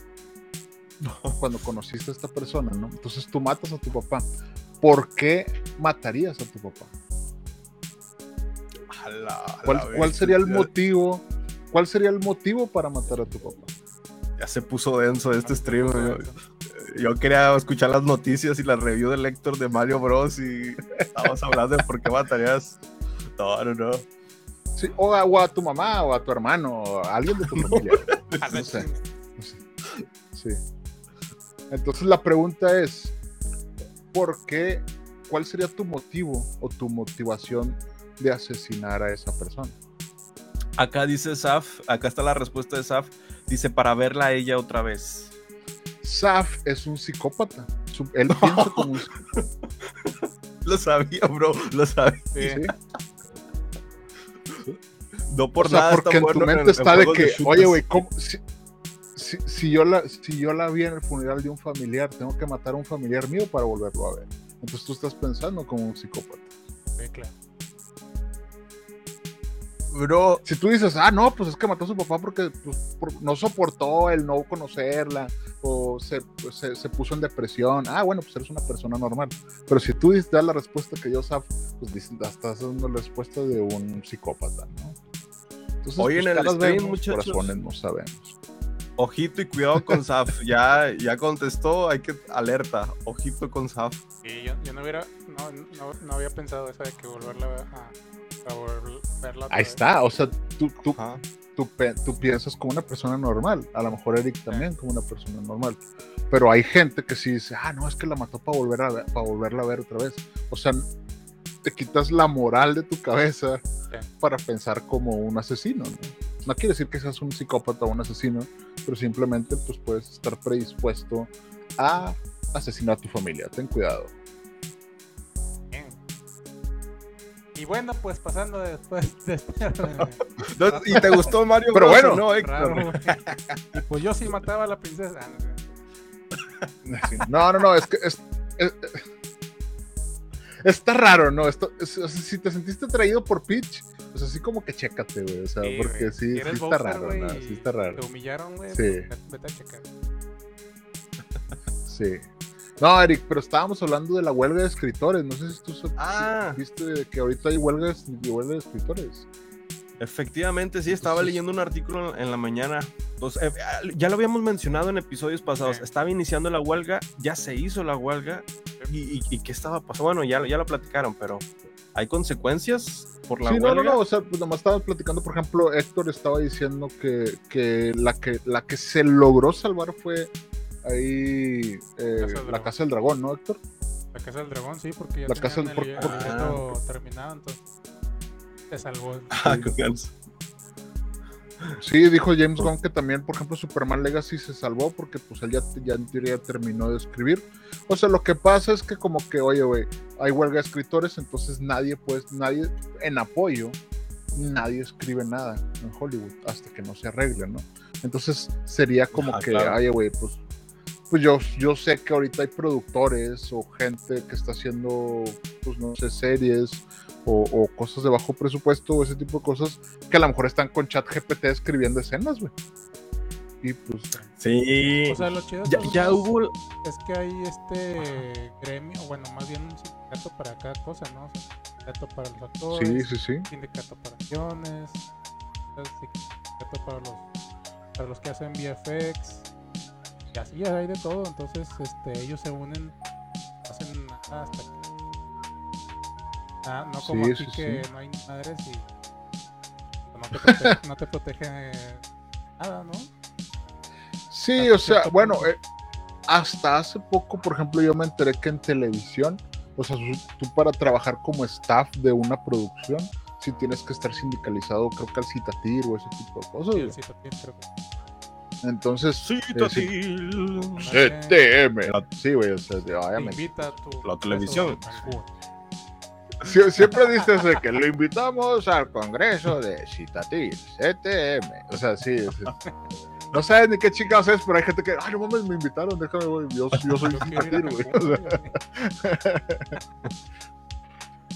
cuando conociste a esta persona, ¿no? Entonces tú matas a tu papá. ¿Por qué matarías a tu papá? A la- a ¿Cuál, la cuál bestia. sería el motivo? ¿Cuál sería el motivo para matar a tu papá? Ya se puso denso este stream. Yo, quería escuchar las noticias y la review del Héctor de Mario Bros. Y estábamos hablando de por qué matarías. No, no, no. Sí, o, a, o a tu mamá, o a tu hermano, o a alguien de tu familia. No sé. Sí. Entonces la pregunta es, ¿por qué? ¿Cuál sería tu motivo o tu motivación de asesinar a esa persona? Acá dice Saf, acá está la respuesta de Saf. Dice para verla a ella otra vez. Saf es un psicópata. Él piensa como un psicópata. Lo sabía, bro. Lo sabía. Sí. No por o sea, nada. porque en tu mente en está de que, oye, güey, ¿cómo- si, si, si yo la, si yo la vi en el funeral de un familiar, tengo que matar a un familiar mío para volverlo a ver. Entonces tú estás pensando como un psicópata. Sí, claro. Bro, Si tú dices, ah, no, pues es que mató a su papá porque pues, por- no soportó el no conocerla o se, pues, se, se puso en depresión, ah, bueno, pues eres una persona normal. Pero si tú dices, das la respuesta que yo sab, pues dices, estás dando la respuesta de un psicópata, ¿no? Entonces, Oye, pues, en el stream, vemos, muchachos. corazones no sabemos. ojito y cuidado con Saf. Ya, ya contestó, hay que alerta. Ojito con Saf. Sí, yo, yo no hubiera, no, no, no había pensado esa de que volverla a, ver- a, a volver- verla otra Ahí vez. está, o sea, tú, tú, tú, tú piensas como una persona normal. A lo mejor Eric también como una persona normal. Pero hay gente que sí dice, ah, no, es que la mató para volver a para volverla a ver otra vez. O sea, te quitas la moral de tu cabeza para pensar como un asesino. ¿no? No quiere decir que seas un psicópata o un asesino, pero simplemente pues puedes estar predispuesto a asesinar a tu familia. Ten cuidado. Bien. Y bueno, pues pasando después de este ¿Y te gustó Mario Pero Bros. bueno. no, Héctor? raro, y pues yo sí mataba a la princesa. No, no, no, es que es, es- está raro, ¿no? Esto, es- o sea, si te sentiste atraído por Peach, pues así como que chécate, güey. O sea, Sí, porque sí, sí está Bowser, raro, Sí está raro. Te humillaron, güey. Sí. vete- a checar. Sí. No, Eric, pero estábamos hablando de la huelga de escritores. No sé si tú Ah. viste de que ahorita hay huelgas de huelga de escritores. Efectivamente, sí, estaba Entonces- leyendo un artículo en la mañana. Eh, ah, ya lo habíamos mencionado en episodios pasados. Estaba iniciando la huelga, ya se hizo la huelga. ¿Y, y- y qué estaba pasando? Bueno, ya, ya lo platicaron, pero ¿hay consecuencias por la Sí, no, huelga? no, no, o sea, pues nomás estábamos platicando, por ejemplo, Héctor estaba diciendo que, que, la que la que se logró salvar fue ahí eh, Casa la. Casa del Dragón, ¿no, Héctor? La casa del dragón, sí, porque ya La Casa el, por- el por- libreto terminado, entonces se salvó. Ah, con ganas. Sí, dijo James Gunn que también, por ejemplo, Superman Legacy se salvó porque pues él ya, ya en teoría terminó de escribir. O sea, lo que pasa es que como que, oye, güey, hay huelga de escritores, entonces nadie, pues, nadie, en apoyo, nadie escribe nada en Hollywood hasta que no se arregle, ¿no? Entonces sería como Ah, que, claro. oye, güey, pues, pues yo, yo sé que ahorita hay productores o gente que está haciendo, pues, no sé, series o, o cosas de bajo presupuesto o ese tipo de cosas que a lo mejor están con chat GPT escribiendo escenas, güey. Y pues, Sí. O sea, lo chido ya, ya es- hubo. es que hay este gremio, bueno, más bien un sindicato para cada cosa, ¿no? O sea, sindicato para los actores, sí, sí, sí. sindicato para acciones, sindicato para los, para los que hacen VFX, y así hay de todo, entonces este, ellos se unen, hacen hasta que... Ah, no como Sí, aquí sí, que sí. no hay madres y no te protege, no te protege nada, ¿no? Sí, Hasta o sea, bueno, eh, hasta hace poco, por ejemplo, yo me enteré que en televisión, o sea, tú para trabajar como staff de una producción, sí tienes que estar sindicalizado, creo que al citatir o ese tipo de cosas. Sí, el Citatir, creo que- Entonces. CTM. La- Sí, güey, o sea, obviamente. invita a tu La televisión. Siempre dices de que lo invitamos al congreso de Citatir, CTM. O sea, sí, sí. No sabes ni qué chingados es, pero hay gente que, ay, no mames, me invitaron, déjame, güey. Yo, yo soy Citatir, güey.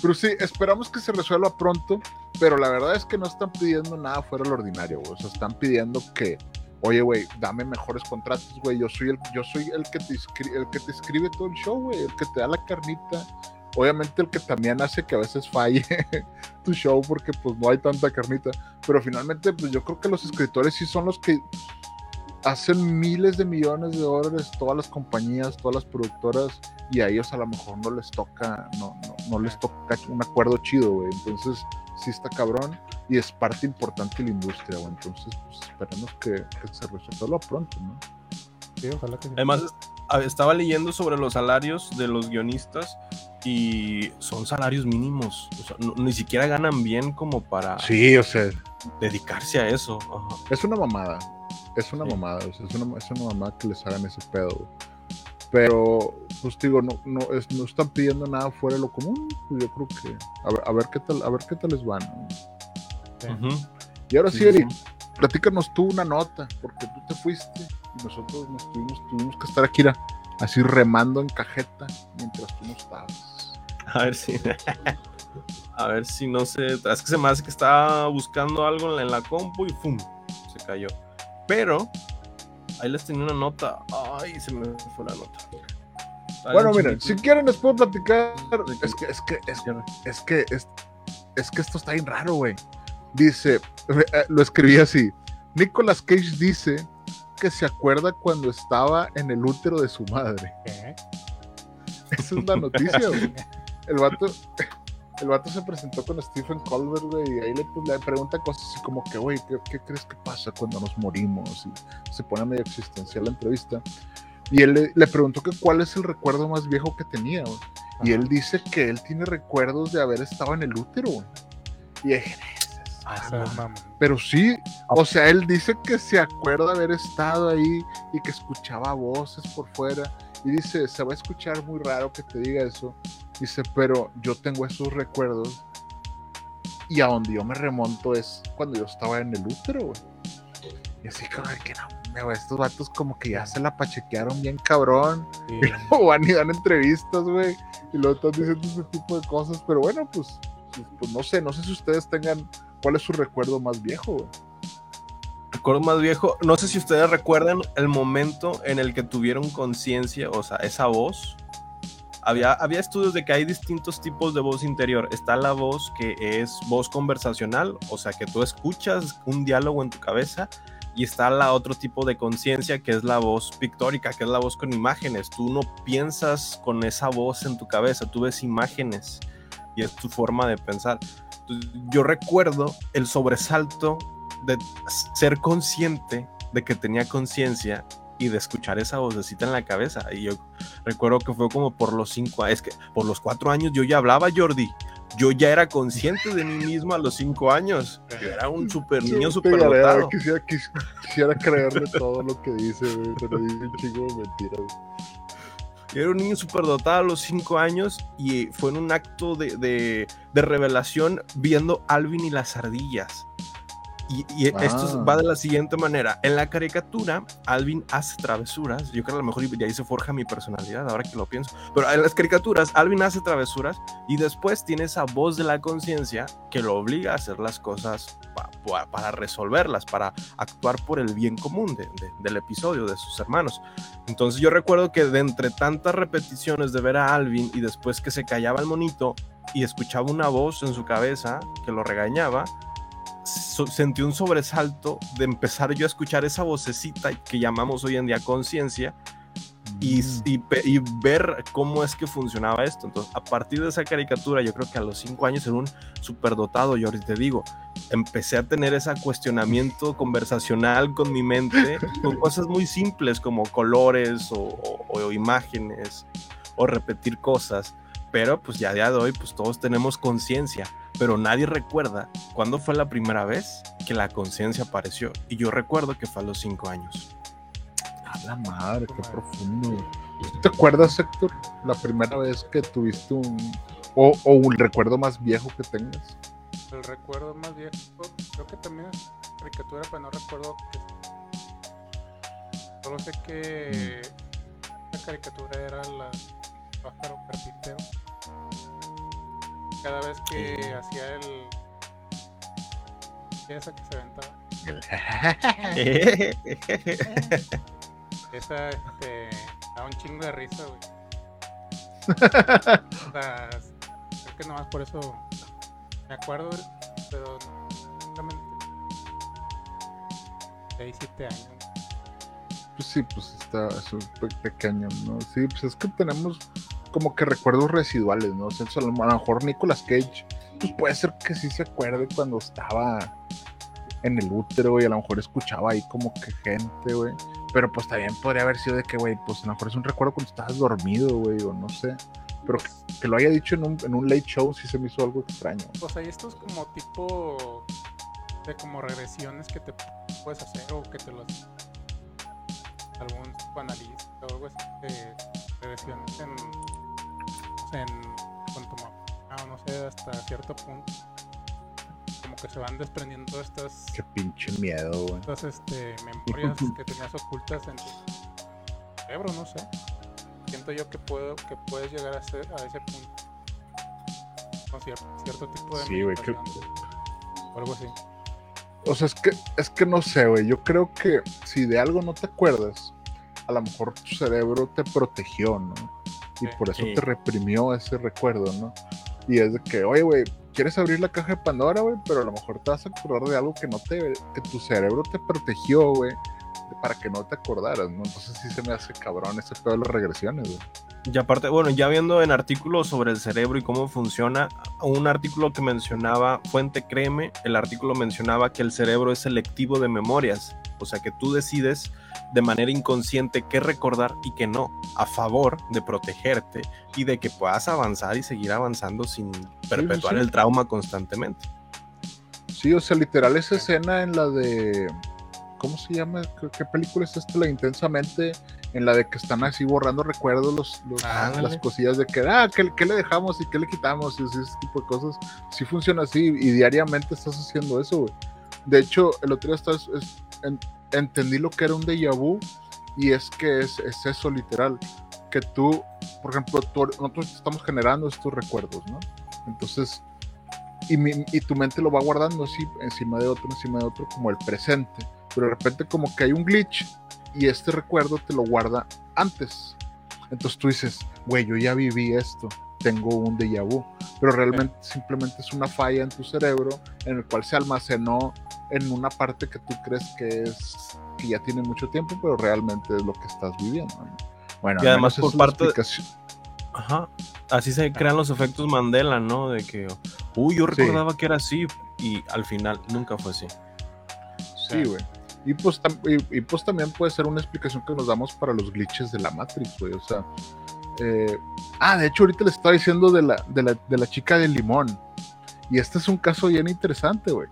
Pero sí, esperamos que se resuelva pronto, pero la verdad es que no están pidiendo nada fuera del ordinario, güey. O sea, están pidiendo que, oye, güey, dame mejores contratos, güey. Yo soy el, yo soy el que te el que te escribe todo el show, güey, el que te da la carnita. Obviamente el que también hace que a veces falle tu show porque pues no hay tanta carnita. Pero finalmente, pues yo creo que los escritores sí son los que hacen miles de millones de dólares todas las compañías, todas las productoras y a ellos a lo mejor no les toca, no, no, no les toca un acuerdo chido, güey. Entonces, sí está cabrón y es parte importante de la industria, güey. Entonces, pues esperemos que, que se resuelva pronto, ¿no? Sí, ojalá que. Además, estaba leyendo sobre los salarios de los guionistas y son salarios mínimos. O sea, no- ni siquiera ganan bien como para Sí, o sea, dedicarse a eso. Ajá. es una mamada. Es una Sí. mamada, o sea, es una, es una mamada que les hagan ese pedo, güey. Pero, pues digo, no, no, es- no están pidiendo nada fuera de lo común. Pues yo creo que a ver, a ver qué tal, a ver qué tal les van. Y ahora sí, Sí, Eric, platícanos tú una nota, porque tú te fuiste y nosotros nos tuvimos, tuvimos que estar aquí, así remando en cajeta mientras tú no estabas. A ver si. A ver si no sé. Es que se me hace que estaba buscando algo en la, compu y ¡pum! Se cayó. Pero. Ahí les tenía una nota. Ay, se me fue la nota. Está Bueno, miren, si quieren les puedo platicar. Es que, es que, es, que, es, es que esto está bien raro, güey. Dice, eh, lo escribí así. Nicolas Cage dice que se acuerda cuando estaba en el útero de su madre. ¿Qué? Esa es la noticia, güey. El vato, el vato se presentó con Stephen Colbert, güey, y ahí le, pues, le pregunta cosas así como que, güey, ¿qué, qué crees que pasa cuando nos morimos? Y se pone medio existencial la entrevista. Y él le, le preguntó que cuál es el recuerdo más viejo que tenía, güey. Y él dice que él tiene recuerdos de haber estado en el útero, güey. Y dije, Ah, mamón. pero sí, o sea, él dice que se acuerda haber estado ahí y que escuchaba voces por fuera. Y dice, se va a escuchar muy raro que te diga eso. Dice, pero yo tengo esos recuerdos. Y a donde yo me remonto es cuando yo estaba en el útero, güey. Y así como que no, güey, estos vatos como que ya se la pachequearon bien cabrón. Sí. o van y dan entrevistas, güey, y luego están diciendo ese tipo de cosas, pero bueno, pues, pues, pues, no sé, no sé si ustedes tengan cuál es su recuerdo más viejo, güey. recuerdo más viejo, no sé si ustedes recuerdan el momento en el que tuvieron conciencia, o sea, esa voz. Había, había estudios de que hay distintos tipos de voz interior. Está la voz que es voz conversacional, o sea, que tú escuchas un diálogo en tu cabeza. Y está la otro tipo de conciencia que es la voz pictórica, que es la voz con imágenes. Tú no piensas con esa voz en tu cabeza, tú ves imágenes y es tu forma de pensar. Yo recuerdo el sobresalto de ser consciente de que tenía conciencia y de escuchar esa vocecita en la cabeza. Y yo recuerdo que fue como por los cinco años, es que por los cuatro años yo ya hablaba, Jordi. Yo ya era consciente de mí mismo a los cinco años. Yo era un super niño super dotado. Quisiera, quis- quisiera creerle todo lo que dice, güey, pero dice un chingo de mentiras. Yo era un niño superdotado a los 5 años y fue en un acto de, de- de revelación viendo Alvin y las ardillas. Y, y esto va de la siguiente manera. En la caricatura, Alvin hace travesuras. Yo creo que a lo mejor de ahí se forja mi personalidad, ahora que lo pienso. Pero en las caricaturas, Alvin hace travesuras y después tiene esa voz de la conciencia que lo obliga a hacer las cosas pa- pa- para resolverlas, para actuar por el bien común de- de- del episodio, de sus hermanos. Entonces yo recuerdo que de entre tantas repeticiones de ver a Alvin y después que se callaba el monito y escuchaba una voz en su cabeza que lo regañaba, so- sentí un sobresalto de empezar yo a escuchar esa vocecita que llamamos hoy en día conciencia y, y pe- y ver cómo es que funcionaba esto. Entonces, a partir de esa caricatura, yo creo que a los cinco años era un superdotado, y ahorita te digo, empecé a tener ese cuestionamiento conversacional con mi mente, con cosas muy simples como colores o, o- o imágenes o repetir cosas. Pero pues ya a día de hoy, pues todos tenemos conciencia, pero nadie recuerda cuándo fue la primera vez que la conciencia apareció. Y yo recuerdo que fue a los cinco años. A la madre, qué profundo. güey. ¿Tú ¿Te acuerdas, Héctor, la primera vez que tuviste un. o, o un recuerdo más viejo que tengas? El recuerdo más viejo, creo que también es caricatura, pero no recuerdo que. Solo sé que la caricatura era la pájaro carpintero. Cada vez que hacía el. Esa que se aventaba. Esa, este. Da un chingo de risa, güey. O sea, creo que nomás por eso me acuerdo, pero no, realmente. 6, 7 años. Pues sí, pues está es pe- pequeño, ¿no? Sí, pues es que tenemos como que recuerdos residuales, ¿no? O sea, a lo mejor Nicolas Cage, pues puede ser que sí se acuerde cuando estaba en el útero y a lo mejor escuchaba ahí como que gente, güey. Pero pues también podría haber sido de que, güey, pues a lo mejor es un recuerdo cuando estabas dormido, güey, o no sé. Pero que, lo haya dicho en un, late show sí se me hizo algo extraño. Pues hay estos como tipo de como regresiones que te puedes hacer o que te los algún psicoanalista o algo así te, regresiones en, en con tu mamá, o no sé, hasta cierto punto. Como que se van desprendiendo estas, Qué pinche miedo, güey. estas este, memorias que tenías ocultas en tu cerebro, no sé. Siento yo que puedo, que puedes llegar a, ser, a ese punto. Con cierto, cierto tipo de Sí, güey, que- O algo así. O sea, es que, es que no sé, güey. Yo creo que si de algo no te acuerdas, a lo mejor tu cerebro te protegió, ¿no? Y por eso Sí. te reprimió ese recuerdo, ¿no? Y es de que, oye, güey, quieres abrir la caja de Pandora, güey, pero a lo mejor te vas a acordar de algo que no te, que tu cerebro te protegió, güey, para que no te acordaras, ¿no? Entonces sí se me hace cabrón ese pedo de las regresiones, güey. Y aparte, bueno, ya viendo en artículos sobre el cerebro y cómo funciona, un artículo que mencionaba, Fuente Créeme, el artículo mencionaba que el cerebro es selectivo de memorias, o sea que tú decides de manera inconsciente qué recordar y qué no, a favor de protegerte y de que puedas avanzar y seguir avanzando sin perpetuar sí. el trauma constantemente. Sí, o sea, literal esa escena en la de. ¿Cómo se llama? ¿Qué, qué película es esta? La de Intensamente, en la de que están así borrando recuerdos, los, los- Ándale. las cosillas de que, ah, ¿qué, qué le dejamos y qué le quitamos? Y ese tipo de cosas. Sí funciona así y diariamente estás haciendo eso, güey. De hecho, el otro día estás, es- en- entendí lo que era un déjà vu y es que es, es eso literal. Que tú, por ejemplo, tú- nosotros estamos generando estos recuerdos, ¿no? Entonces, y, mi- y tu mente lo va guardando así, encima de otro, encima de otro, como el presente. Pero de repente como que hay un glitch y este recuerdo te lo guarda antes. Entonces tú dices, güey, yo ya viví esto, tengo un déjà vu. Pero realmente simplemente es una falla en tu cerebro en el cual se almacenó en una parte que tú crees que es que ya tiene mucho tiempo, pero realmente es lo que estás viviendo. ¿no? Bueno, Y además por parte. Ajá. Así se crean los efectos Mandela, ¿no? De que, uy, yo Sí. recordaba que era así y al final nunca fue así. Sí, güey. Y pues, y, y, pues también puede ser una explicación que nos damos para los glitches de la Matrix, güey. O sea, eh, ah, de hecho ahorita le estaba diciendo de la, de la, de la chica de limón. Y este es un caso bien interesante, güey.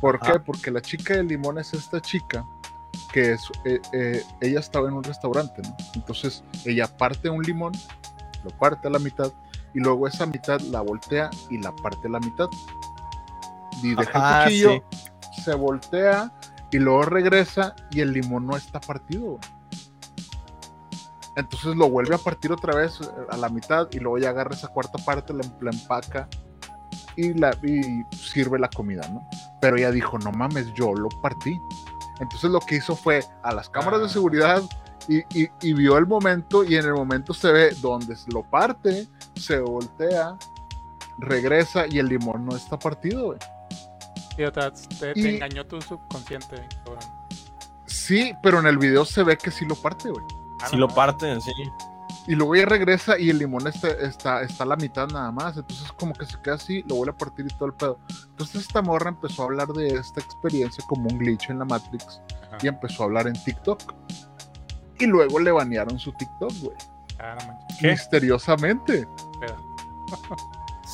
¿Por qué? Porque la chica de limón es esta chica que es, eh, eh, ella estaba en un restaurante, ¿no? Entonces ella parte un limón, lo parte a la mitad, y luego esa mitad la voltea y la parte a la mitad. Y deja Ajá, el cuchillo, sí. se voltea y luego regresa y el limón no está partido. güey. Entonces lo vuelve a partir otra vez eh, a la mitad y luego ya agarra esa cuarta parte, la, la empaca y, la, y sirve la comida, ¿no? Pero ella dijo, no mames, yo lo partí. Entonces lo que hizo fue a las cámaras de Ah. seguridad y, y- y vio el momento y en el momento se ve donde lo parte, se voltea, regresa y el limón no está partido, güey. Sí, o sea, te, engañó tu subconsciente, cabrón. Sí, pero en el video se ve que sí lo parte, güey. Ah, no, lo parten, sí. Y luego ya regresa y el limón está, está, está a la mitad nada más. Entonces como que se queda así, lo vuelve a partir y todo el pedo. Entonces esta morra empezó a hablar de esta experiencia como un glitch en la Matrix. Ajá. Y empezó a hablar en TikTok. Y luego le banearon su TikTok, güey. Ah. Misteriosamente.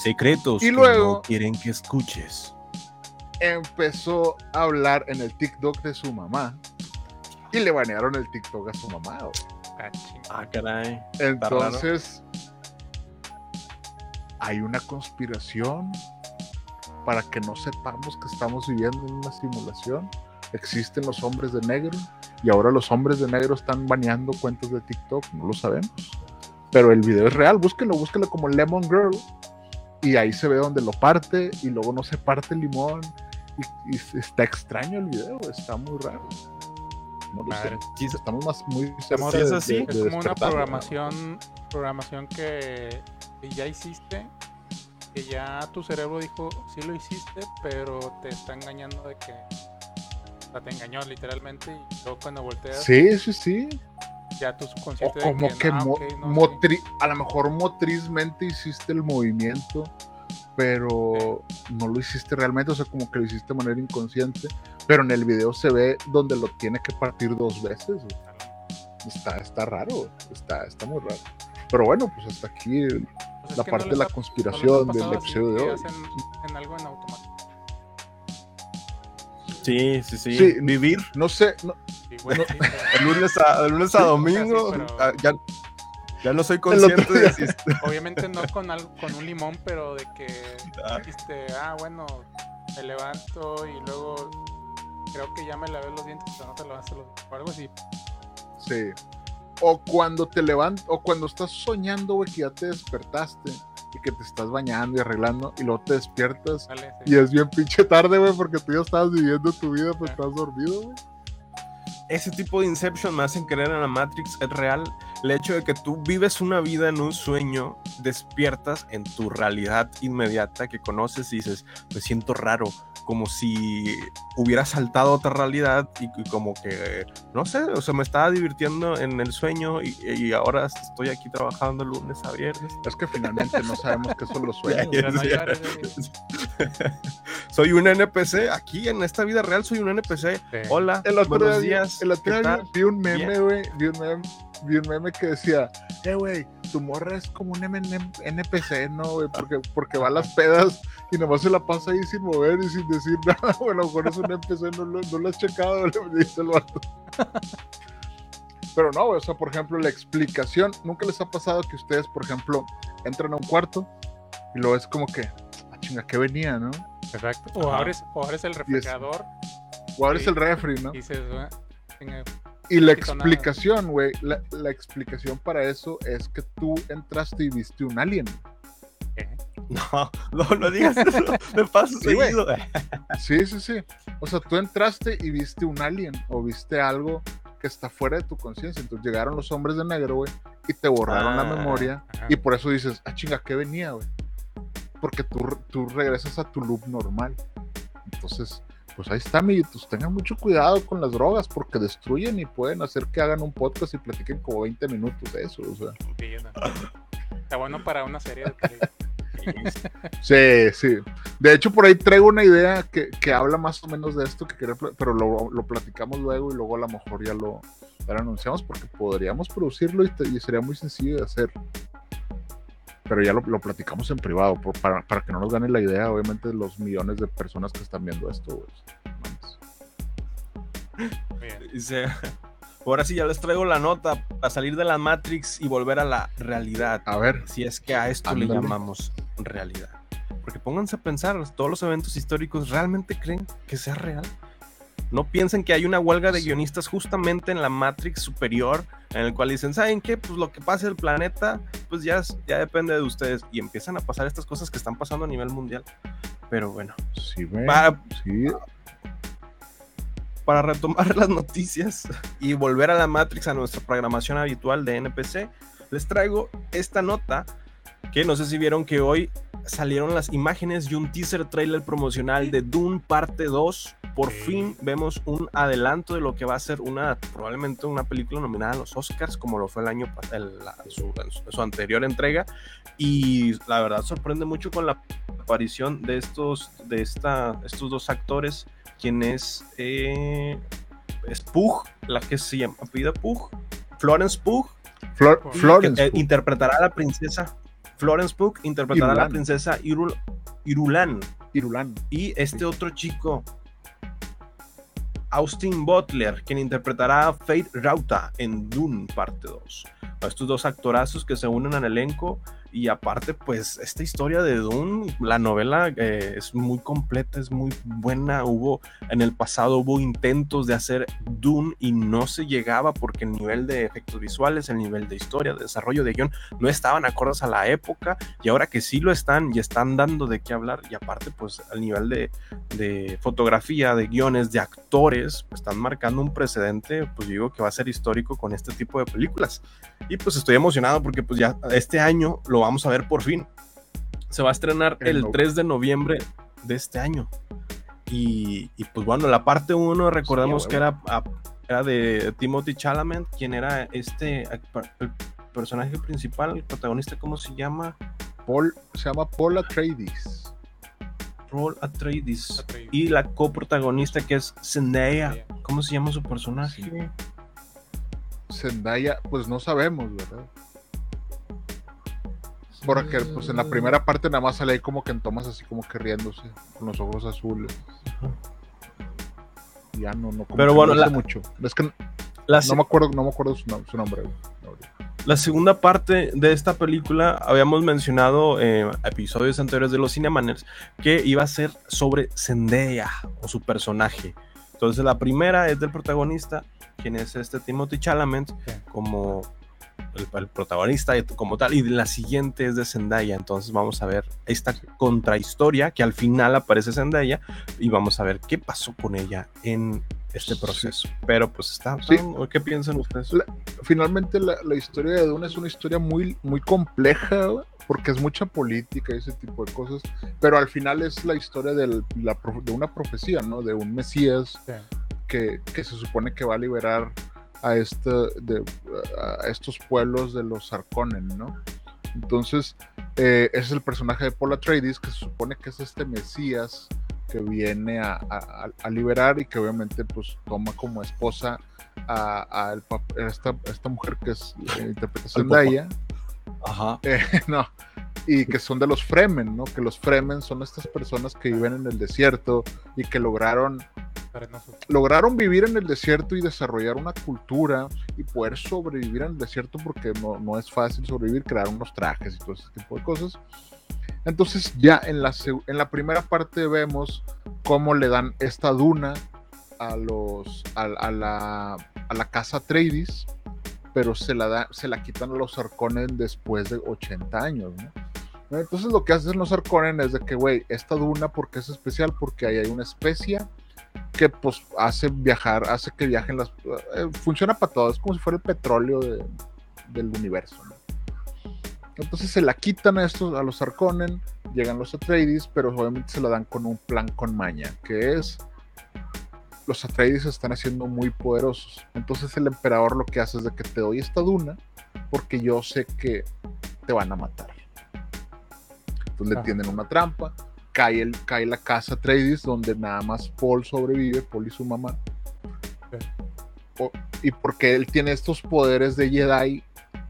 Secretos Y que luego- no quieren que escuches. Empezó a hablar en el TikTok de su mamá. Y le banearon el TikTok a su mamá, ah. Ah, caray. Entonces, hay una conspiración para que no sepamos que estamos viviendo en una simulación. Existen los hombres de negro y ahora los hombres de negro están baneando cuentas de TikTok, no lo sabemos. Pero el video es real, búsquenlo, búsquenlo como Lemon Girl y ahí se ve donde lo parte y luego no se parte el limón y, y está extraño el video, está muy raro. No sé. Estamos más muy Sí, es así. de- Es como una despertar, ¿no? programación, programación que, que ya hiciste, que ya tu cerebro dijo, sí lo hiciste, pero te está engañando de que, o sea, te engañó literalmente y luego cuando volteas Sí, sí, sí. ya tu O subconsciente de como que, "Ah, mo- ok, no, sí". motri- a lo mejor motrizmente hiciste el movimiento, pero no lo hiciste realmente, o sea, como que lo hiciste de manera inconsciente, pero en el video se ve donde lo tiene que partir dos veces. Está, está raro, está, está muy raro. Pero bueno, pues hasta aquí el- Pues es la no parte de la ha- no conspiración del episodio de hoy. hacen en algo en automático. sí, sí, sí. Sí. Vivir No sé, no, Sí, bueno, sí, pero- de lunes a, de lunes a Sí, domingo. pero- ah, ya- Ya no soy consciente de si Obviamente no con algo, con un limón, pero de que Ah. dijiste, ah, bueno, me levanto y luego creo que ya me lavé los dientes, pero no te lavaste los o algo así. Sí. O cuando te levantas, o cuando estás soñando, güey, que ya te despertaste y que te estás bañando y arreglando y luego te despiertas Dale, y es bien pinche tarde, güey, porque tú ya estabas viviendo tu vida, pues Ah. estás dormido, güey. Ese tipo de Inception me hacen creer en la Matrix es real. El hecho de que tú vives una vida en un sueño, despiertas en tu realidad inmediata que conoces y dices, me siento raro, como si hubiera saltado a otra realidad y, y como que, no sé, o sea, me estaba divirtiendo en el sueño y, y ahora estoy aquí trabajando lunes a viernes. Es que finalmente no sabemos qué son los sueños. Soy un NPC, aquí en esta vida real soy un NPC. Sí. Hola, El otro buenos día, días. El otro ¿qué día vi un meme, güey. Vi un meme, vi un meme que decía, eh, güey, tu morra es como un NPC, ¿no, güey? Porque, porque va a las pedas y nomás se la pasa ahí sin mover y sin decir nada. güey. a lo mejor es un NPC, no lo, no lo has checado, le dice el vato. Pero no, güey, o sea, por ejemplo, la explicación, ¿nunca les ha pasado que ustedes, por ejemplo, entran a un cuarto y luego es como que, ah, chinga, ¿qué venía, no? Exacto. O abres, o abres el refrigerador O abres Sí. el refri, ¿no? y dices, "Ah, chinga, Y la quito nada". explicación, güey, la, la explicación para eso es que tú entraste y viste un alien. No, no, no digas eso. Me pasa Sí, seguido. Sí, sí, sí. O sea, tú entraste y viste un alien o viste algo que está fuera de tu conciencia. Entonces llegaron los hombres de negro, güey, y te borraron la Ah, memoria. Ajá. Y por eso dices, ah, chinga, ¿qué venía, güey? Porque tú, tú regresas a tu loop normal. Entonces, pues ahí está, amiguitos. Tengan mucho cuidado con las drogas porque destruyen y pueden hacer que hagan un podcast y platiquen como 20 minutos de eso. O sea. Está bueno para una serie de. Sí, sí. De hecho, por ahí traigo una idea que, que habla más o menos de esto, que quería, pero lo, lo platicamos luego y luego a lo mejor ya lo, ya lo anunciamos porque podríamos producirlo y, te- y sería muy sencillo de hacer. Pero ya lo, lo platicamos en privado por- para, para que no nos gane la idea, obviamente, de los millones de personas que están viendo esto. güey. Dice, ahora sí ya les traigo la nota para salir de la Matrix y volver a la realidad. A ver, Si es que a esto le Ándale. llamamos realidad. Porque pónganse a pensar, todos los eventos históricos realmente creen que sea real. No piensen que hay una huelga de guionistas justamente en la Matrix superior, en el cual dicen, ¿saben qué? Pues lo que pase el planeta, pues ya, ya depende de ustedes. Y empiezan a pasar estas cosas que están pasando a nivel mundial. Pero bueno, sí, ven, para, sí. para retomar las noticias y volver a la Matrix, a nuestra programación habitual de NPC, les traigo esta nota que no sé si vieron que hoy salieron las imágenes y un teaser trailer promocional de Dune parte 2. Por fin vemos un adelanto de lo que va a ser una probablemente una película nominada a los Oscars como lo fue el año el- la- su, su anterior entrega y la verdad sorprende mucho con la aparición de estos de esta estos dos actores quien es eh, es Pug, la que se llama Pug, Florence Pug, Flor- Que, que Florence. eh, interpretará a la princesa Florence Pug, interpretará a la princesa Irul, Irulan Irulan. y este otro chico Austin Butler, quien interpretará a Fate Rauta en Dune parte 2. Estos dos actorazos que se unen al elenco y aparte pues esta historia de Dune, la novela eh, es muy completa, es muy buena. Hubo en el pasado hubo intentos de hacer Dune y no se llegaba porque el nivel de efectos visuales, el nivel de historia, de desarrollo de guion no estaban acordes a la época y ahora que sí lo están y están dando de qué hablar y aparte pues al nivel de, de fotografía, de guiones, de actores, están marcando un precedente, pues digo que va a ser histórico con este tipo de películas. Y pues estoy emocionado porque pues ya este año lo vamos a ver por fin. Se va a estrenar El el no- 3 de noviembre de este año. Y, y, pues bueno, la parte 1 recordemos Sí, a que era, a- era de Timothy Chalamet, quien era este el personaje principal, el protagonista, ¿cómo se llama? Paul, se llama Paul Atreides. Paul Atreides. Atreides. Y la coprotagonista que es Zendaya. ¿Cómo se llama su personaje? Sí. Zendaya, pues no sabemos, ¿verdad? Porque pues en la primera parte nada más sale ahí como que en tomas así como que riéndose, con los ojos azules. Ya no, no, como Pero bueno, no la- mucho. Es que La, no me acuerdo, no me acuerdo su, nom- su nombre. La segunda parte de esta película, habíamos mencionado en eh, episodios anteriores de los Cinemaners, que iba a ser sobre Zendaya o su personaje. Entonces la primera es del protagonista, quien es este Timothy Chalamet, como el, protagonista como tal, y la siguiente es de Zendaya. Entonces vamos a ver esta contrahistoria que al final aparece Zendaya y vamos a ver qué pasó con ella en este proceso. Pero pues está, ¿qué piensan ustedes? finalmente la, historia de Dune es una historia muy, muy compleja porque es mucha política y ese tipo de cosas, pero al final es la historia de, la, de una profecía, ¿no? De un Mesías que, que se supone que va a liberar a, este, de, a estos pueblos de los Sarkonen, ¿no? Entonces, eh, ese es el personaje de Paul Atreides, que se supone que es este Mesías que viene a, liberar y que obviamente pues toma como esposa a, esta, esta, mujer que es eh, interpretación de ella. Ajá. Eh, no, y que son de los Fremen, ¿no? Que los Fremen son estas personas que viven en el desierto y que lograron lograron vivir en el desierto y desarrollar una cultura y poder sobrevivir en el desierto porque no, no es fácil sobrevivir, crear unos trajes y todo ese tipo de cosas. Entonces ya en la, en la primera parte vemos cómo le dan esta duna a, los, a, la, a la casa Tradis, pero se la, da, se la quitan a los Arconen después de 80 años. Entonces lo que hacen los Arconen es de que, güey, esta duna porque es especial, porque ahí hay una especie que pues hace viajar, hace que viajen las... Eh, funciona para todo, es como si fuera el petróleo del universo. Entonces se la quitan a estos, a los Arconen, llegan los Atreides, pero obviamente se la dan con un plan con maña, que es los Atreides se están haciendo muy poderosos. Entonces el emperador lo que hace es de que te doy esta duna porque yo sé que te van a matar. Entonces le tienen una trampa, cae, el, cae la casa Atreides donde nada más Paul sobrevive, Paul y su mamá. y porque él tiene estos poderes de Jedi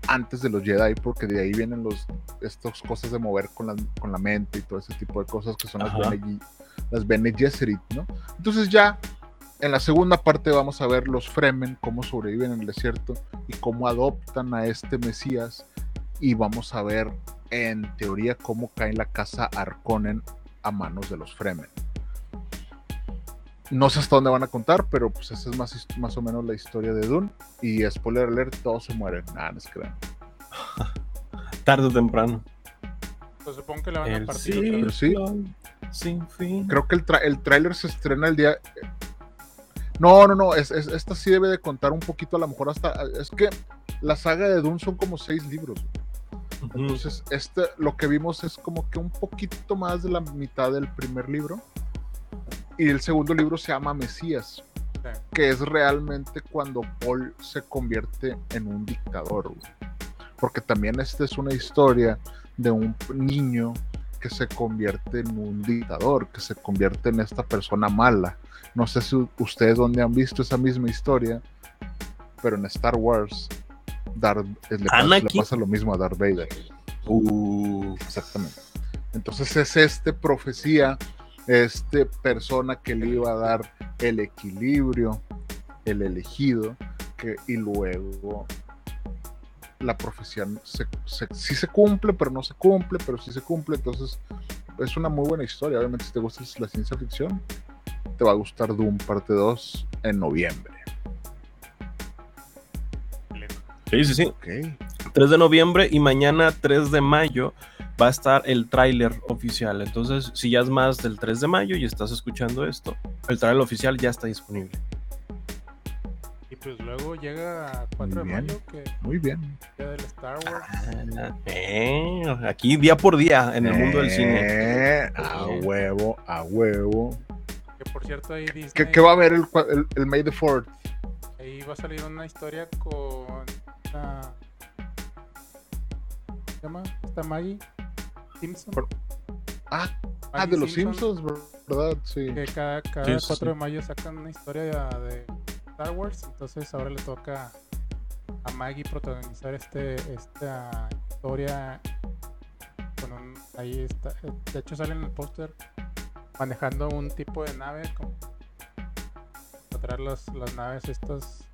antes de los Jedi, porque de ahí vienen los, estas cosas de mover con la, con la mente y todo ese tipo de cosas que son las Bene, las Bene Gesserit, ¿no? Entonces ya en la segunda parte vamos a ver los Fremen, cómo sobreviven en el desierto y cómo adoptan a este Mesías y vamos a ver en teoría cómo cae la casa Arconen a manos de los Fremen. No sé hasta dónde van a contar, pero pues esa es más, más o menos la historia de Dune. Y spoiler alert, todos se mueren. Nada, no es crean. Tarde o temprano. Pues supongo que le van a partir. Sí, Sin fin. Creo que el, el tráiler se estrena el día... No, no, no, es, esta sí debe de contar un poquito, a lo mejor hasta... Es que la saga de Dune son como seis libros. Entonces, este, lo que vimos es como que un poquito más de la mitad del primer libro y el segundo libro se llama Mesías, que es realmente cuando Paul se convierte en un dictador. Porque también esta es una historia de un niño que se convierte en un dictador, que se convierte en esta persona mala. No sé si ustedes donde han visto esa misma historia, pero en Star Wars Darth, le, pasa, lo mismo a Darth Vader. Uh. exactamente. Entonces es este profecía este persona que le iba a dar el equilibrio, el elegido, que, y luego la profecía se, sí se cumple, pero no se cumple, pero sí se cumple, entonces es una muy buena historia. Obviamente, si te gusta la ciencia ficción, te va a gustar Doom parte 2 en noviembre. Sí, sí, sí. 3 de noviembre y mañana 3 de mayo va a estar el tráiler oficial. Entonces, si ya es más del 3 de mayo y estás escuchando esto, el tráiler oficial ya está disponible. Y pues luego llega 4 de mayo que muy bien. Día del Star Wars. Ah, eh, aquí día por día en el mundo del cine. Eh, a huevo, a huevo. Que por cierto ahí Disney, ¿Qué, va a haber el, el, May the 4th? Ahí va a salir una historia con esta, ¿Cómo se llama? Esta Maggie Simpson. Ah, ah, de los Simpsons, ¿verdad? Sí. Que cada, cada 4 de mayo sacan una historia de Star Wars. Entonces ahora le toca a Maggie protagonizar este esta historia. Con un, ahí está. De hecho, sale en el póster manejando un tipo de nave. Como, para traer las naves estas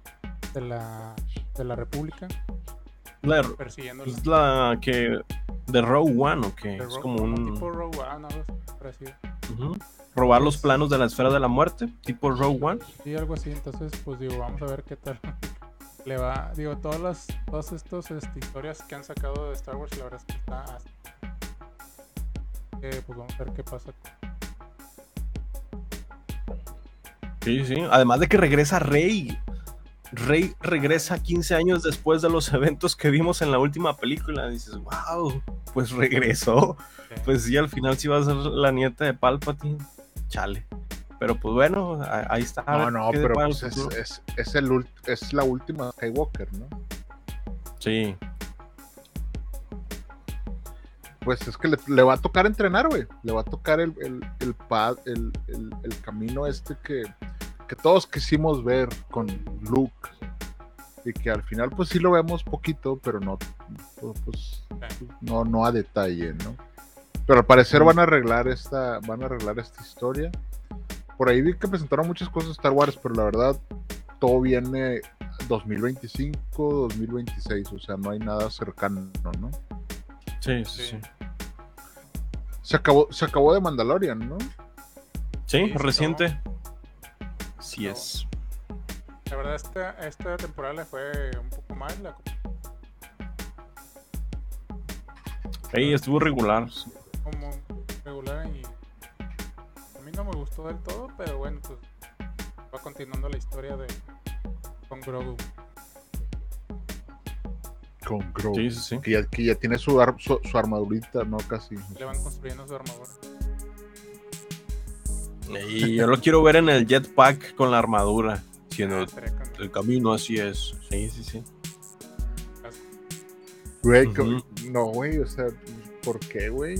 de la, de la República. La, es la que. De Rogue One, ¿o qué? De Es como un. Tipo Rogue One, algo parecido. Robar los planos de la esfera de la muerte, tipo Rogue One. Sí, algo así. Entonces, pues digo, vamos a ver qué tal le va. Digo, todas las todas estas este, historias que han sacado de Star Wars, la verdad es que está. así. Eh, pues vamos a ver qué pasa. Sí, sí. Además de que regresa Rey. Rey regresa 15 años después de los eventos que vimos en la última película. Dices, wow, pues regresó. Pues sí, al final sí va a ser la nieta de Palpatine. Chale. Pero pues bueno, ahí está. No, no, pero el pues es, es, es el ult- es la última Skywalker, ¿no? Sí. Pues es que le, le va a tocar entrenar, güey. Le va a tocar el, el, el, pad- el, el- el camino este que, que todos quisimos ver con Luke. Y que al final, pues sí lo vemos poquito, pero no, pues, no, no a detalle, ¿no? Pero al parecer van a arreglar esta, van a arreglar esta historia. Por ahí vi que presentaron muchas cosas de Star Wars, pero la verdad, todo viene 2025, 2026, o sea, no hay nada cercano, ¿no? Sí, sí, sí. Se acabó, se acabó de Mandalorian, ¿no? Sí, reciente. Sí acabó. es. La verdad, esta, esta temporada le fue un poco mal. La, Ey, estuvo regular. como regular y a mí no me gustó del todo, pero bueno, pues va continuando la historia de con Grogu. Con Grogu. Sí, sí, sí. Que, ya, que ya tiene su, ar- su, su armadurita, ¿no? Casi. Le van construyendo su armadura. Y yo lo quiero ver en el jetpack con la armadura. Sí, en Ah, el, camino así es. Sí, sí, sí. Güey, no, güey, o sea, ¿por qué, güey?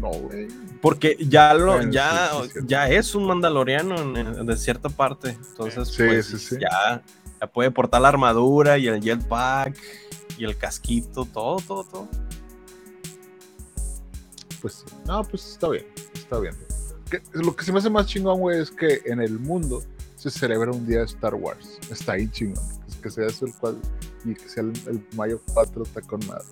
No, güey. Porque ya lo, Bueno, ya, sí, sí, cierto. ya es un mandaloriano en- en- de cierta parte. Entonces, Sí, pues, sí, sí. Ya, ya puede portar la armadura y el jetpack y el casquito, todo, todo, todo. Pues sí. No, pues está bien, está bien. Que- lo que se me hace más chingón, güey, es que en el mundo se celebra un día de Star Wars. Está ahí chingón. Es que sea eso el cual y que sea el, el mayo 4 está con madre.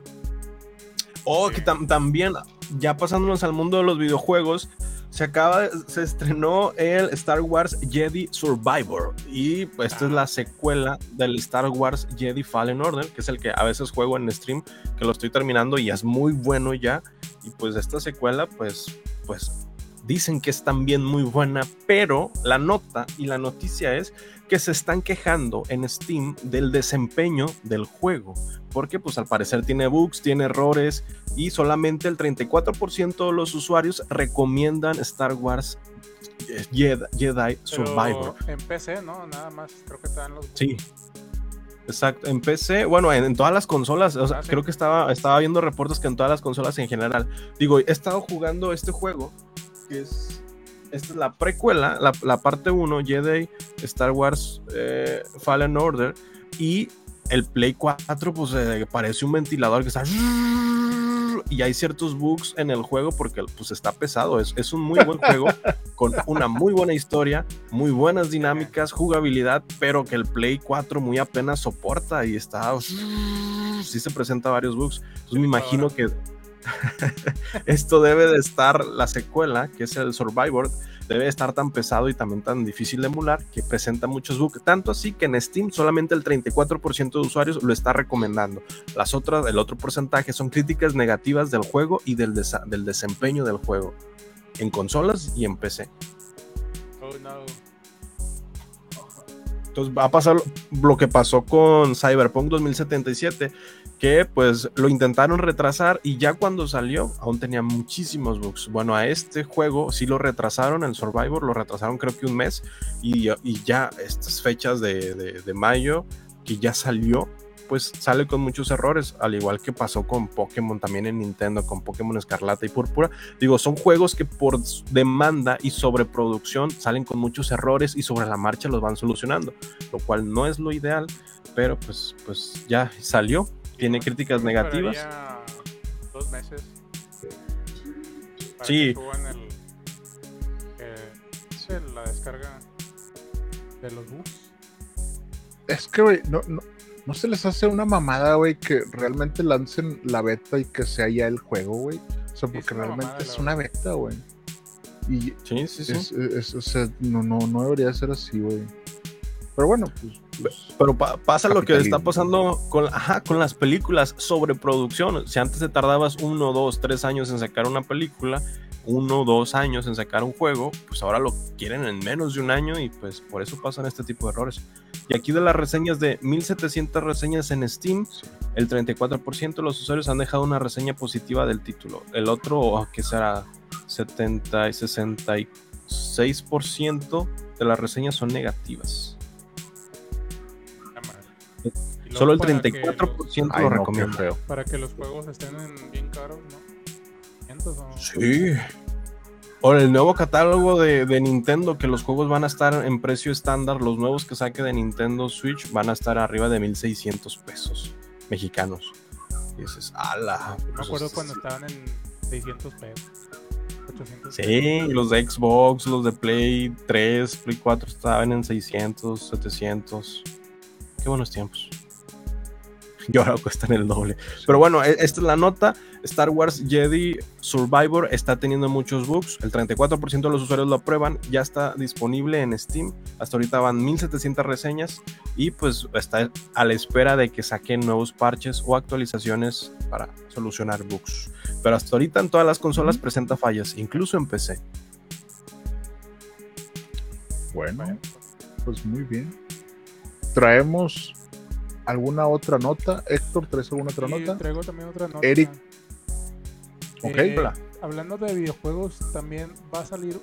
Oh, Sí. que tam- también, ya pasándonos al mundo de los videojuegos, se acaba, se estrenó el Star Wars Jedi Survivor. Y pues, esta es la secuela del Star Wars Jedi Fallen Order, que es el que a veces juego en stream, que lo estoy terminando y es muy bueno ya. Y pues esta secuela, pues, pues dicen que es también muy buena, pero la nota y la noticia es que se están quejando en Steam del desempeño del juego, porque pues al parecer tiene bugs, tiene errores y solamente el 34% de los usuarios recomiendan Star Wars eh, Jedi, Jedi Survivor. en PC, ¿no? Nada más. Creo que están los. Sí. Exacto, en PC, bueno, en, en todas las consolas, o sea, Ah, sí. creo que estaba, estaba viendo reportes que en todas las consolas en general. Digo, he estado jugando este juego, que es, esta es la precuela, la, la parte 1, Jedi, Star Wars eh, Fallen Order, y el Play 4, pues eh, parece un ventilador que está... Y hay ciertos bugs en el juego porque pues está pesado, es, es un muy buen juego, con una muy buena historia, muy buenas dinámicas, jugabilidad, pero que el Play 4 muy apenas soporta y está. Sí se presenta varios bugs. Entonces me imagino que esto debe de estar, la secuela, que es el Survivor, debe de estar tan pesado y también tan difícil de emular que presenta muchos bugs. Tanto así que en Steam solamente el 34% de usuarios lo está recomendando. Las otras, el otro porcentaje son críticas negativas del juego y del, del desempeño del juego en consolas y en PC. Oh, no. Entonces va a pasar lo que pasó con Cyberpunk 2077, que pues lo intentaron retrasar y ya cuando salió aún tenía muchísimos bugs. Bueno, a este juego sí lo retrasaron, el Survivor lo retrasaron creo que un mes y, ya estas fechas de mayo que ya salió, pues sale con muchos errores, al igual que pasó con Pokémon también en Nintendo, con Pokémon Escarlata y Púrpura. Digo, son juegos que por demanda y sobreproducción salen con muchos errores y sobre la marcha los van solucionando, lo cual no es lo ideal, pero pues, pues ya salió, tiene críticas negativas. Dos meses. para Sí. que suban el, eh, la descarga de los bugs. Es que, güey, no, no, ¿No se les hace una mamada, güey, que realmente lancen la beta y que sea ya el juego, güey? O sea, porque realmente mamada, es una beta, güey. Y Sí, sí, sí. es, es- o sea, no, no, no debería ser así, güey. Pero bueno, pues. pues, Pero pa- pasa lo que está pasando con, ajá, con las películas, sobreproducción. Si antes te tardabas uno, dos, tres años en sacar una película, uno, dos años en sacar un juego, pues ahora lo quieren en menos de un año y pues por eso pasan este tipo de errores. Y aquí de las reseñas de 1700 reseñas en Steam, el 34% de los usuarios han dejado una reseña positiva del título. El otro, que será 70 y 66% de las reseñas son negativas. Luego Solo el para que 34% Ay, lo no, recomienda. feo. los- Para que los juegos estén en bien caros, ¿no? 500 o- Sí. O el nuevo catálogo de, de Nintendo, que los juegos van a estar en precio estándar, los nuevos que saque de Nintendo Switch van a estar arriba de 1600 pesos mexicanos. Y dices, ala. Me pues, acuerdo es- cuando estaban en 600 pesos. 800 Sí, y los de Xbox, los de Play 3, Play 4 estaban en 600, 700. Qué buenos tiempos. Y ahora cuestan el doble. Pero bueno, e- esta es la nota. Star Wars Jedi Survivor está teniendo muchos bugs. El 34% de los usuarios lo aprueban. Ya está disponible en Steam. Hasta ahorita van 1700 reseñas. Y pues está a la espera de que saquen nuevos parches o actualizaciones para solucionar bugs. Pero hasta ahorita en todas las consolas presenta fallas, incluso en PC. Bueno, pues muy bien. Traemos alguna otra nota. Héctor, ¿traes alguna otra Y nota? traigo también otra nota. Eric. Ok. Eh, hablando de videojuegos, también va a salir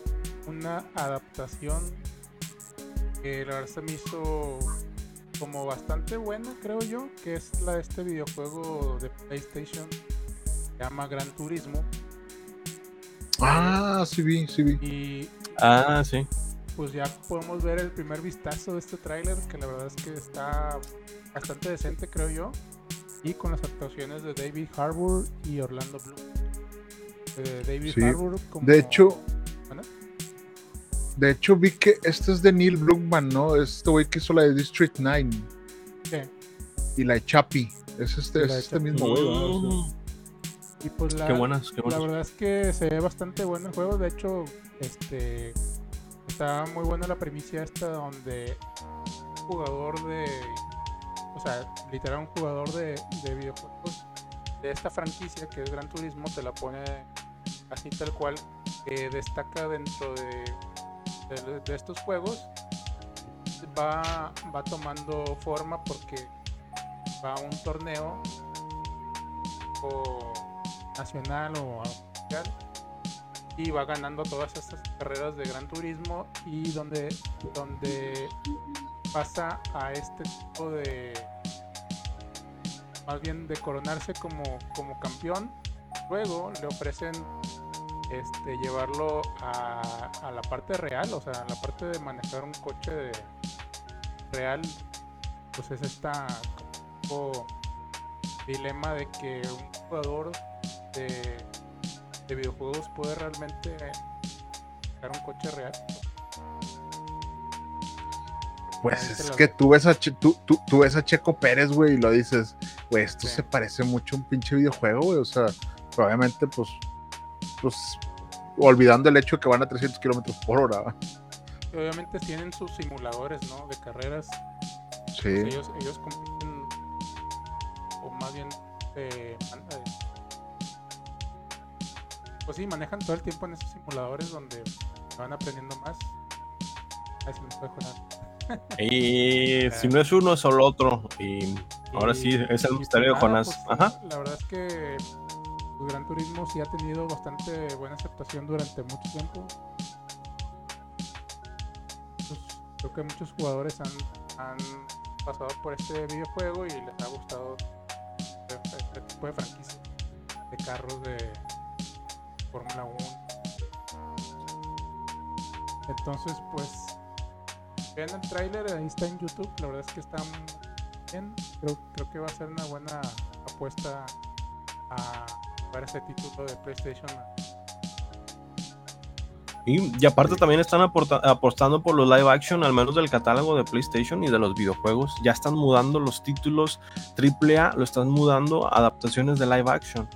una adaptación que la verdad se me hizo como bastante buena, creo yo, que es la de este videojuego de PlayStation, se llama Gran Turismo. Ah, sí vi, sí vi. Y Ah, sí. pues ya podemos ver el primer vistazo de este tráiler, que la verdad es que está bastante decente, creo yo. Y con las actuaciones de David Harbour y Orlando Bloom. David Sí. Harbour como... De hecho, de hecho vi que este es de Neil Druckmann, ¿no? Este güey que hizo la de District 9 Sí. y la de Chappie. Es este, La es este Chappie. mismo güey, ¿verdad? O sea, Y pues la, Qué buenas, qué la buenas. verdad es que se ve bastante bueno el juego. De hecho, este está muy buena la primicia esta donde un jugador de. O sea, literal un jugador de, de videojuegos de esta franquicia que es Gran Turismo te la pone así tal cual que destaca dentro de, de, de estos juegos va, va tomando forma porque va a un torneo o nacional o mundial y va ganando todas estas carreras de gran turismo y donde donde pasa a este tipo de más bien de coronarse como, como campeón. Luego le ofrecen este llevarlo a, a la parte real o sea a la parte de manejar un coche de real pues es esta como dilema de que un jugador de, de videojuegos puede realmente sacar un coche real. Pues es que tú ves a, Che- tú, tú, tú ves a Checo Pérez, güey, y lo dices, güey, esto Sí. se parece mucho a un pinche videojuego, güey. O sea, probablemente, pues, pues, olvidando el hecho de que van a 300 kilómetros por hora. Y obviamente tienen sus simuladores, ¿no? De carreras. Sí. Pues ellos, ellos compiten, o más bien, eh, eh, pues sí, manejan todo el tiempo en esos simuladores donde van aprendiendo más. Ahí se me fue Jonás. Y si no es uno, es el otro. Y ahora sí, es el misterio de pues Jonás. pues, Ajá. La verdad es que pues, Gran Turismo sí ha tenido bastante buena aceptación durante mucho tiempo. Pues, creo que muchos jugadores han, pasado por este videojuego y les ha gustado este, este tipo de franquicia de carros de Fórmula 1. Entonces, pues, vean el tráiler, ahí está en YouTube, la verdad es que está bien. Creo, creo que va a ser una buena apuesta a para ese título de PlayStation. Y, y aparte también están aporta- apostando por los live action, al menos del catálogo de PlayStation y de los videojuegos. Ya están mudando los títulos AAA, lo están mudando a adaptaciones de live action.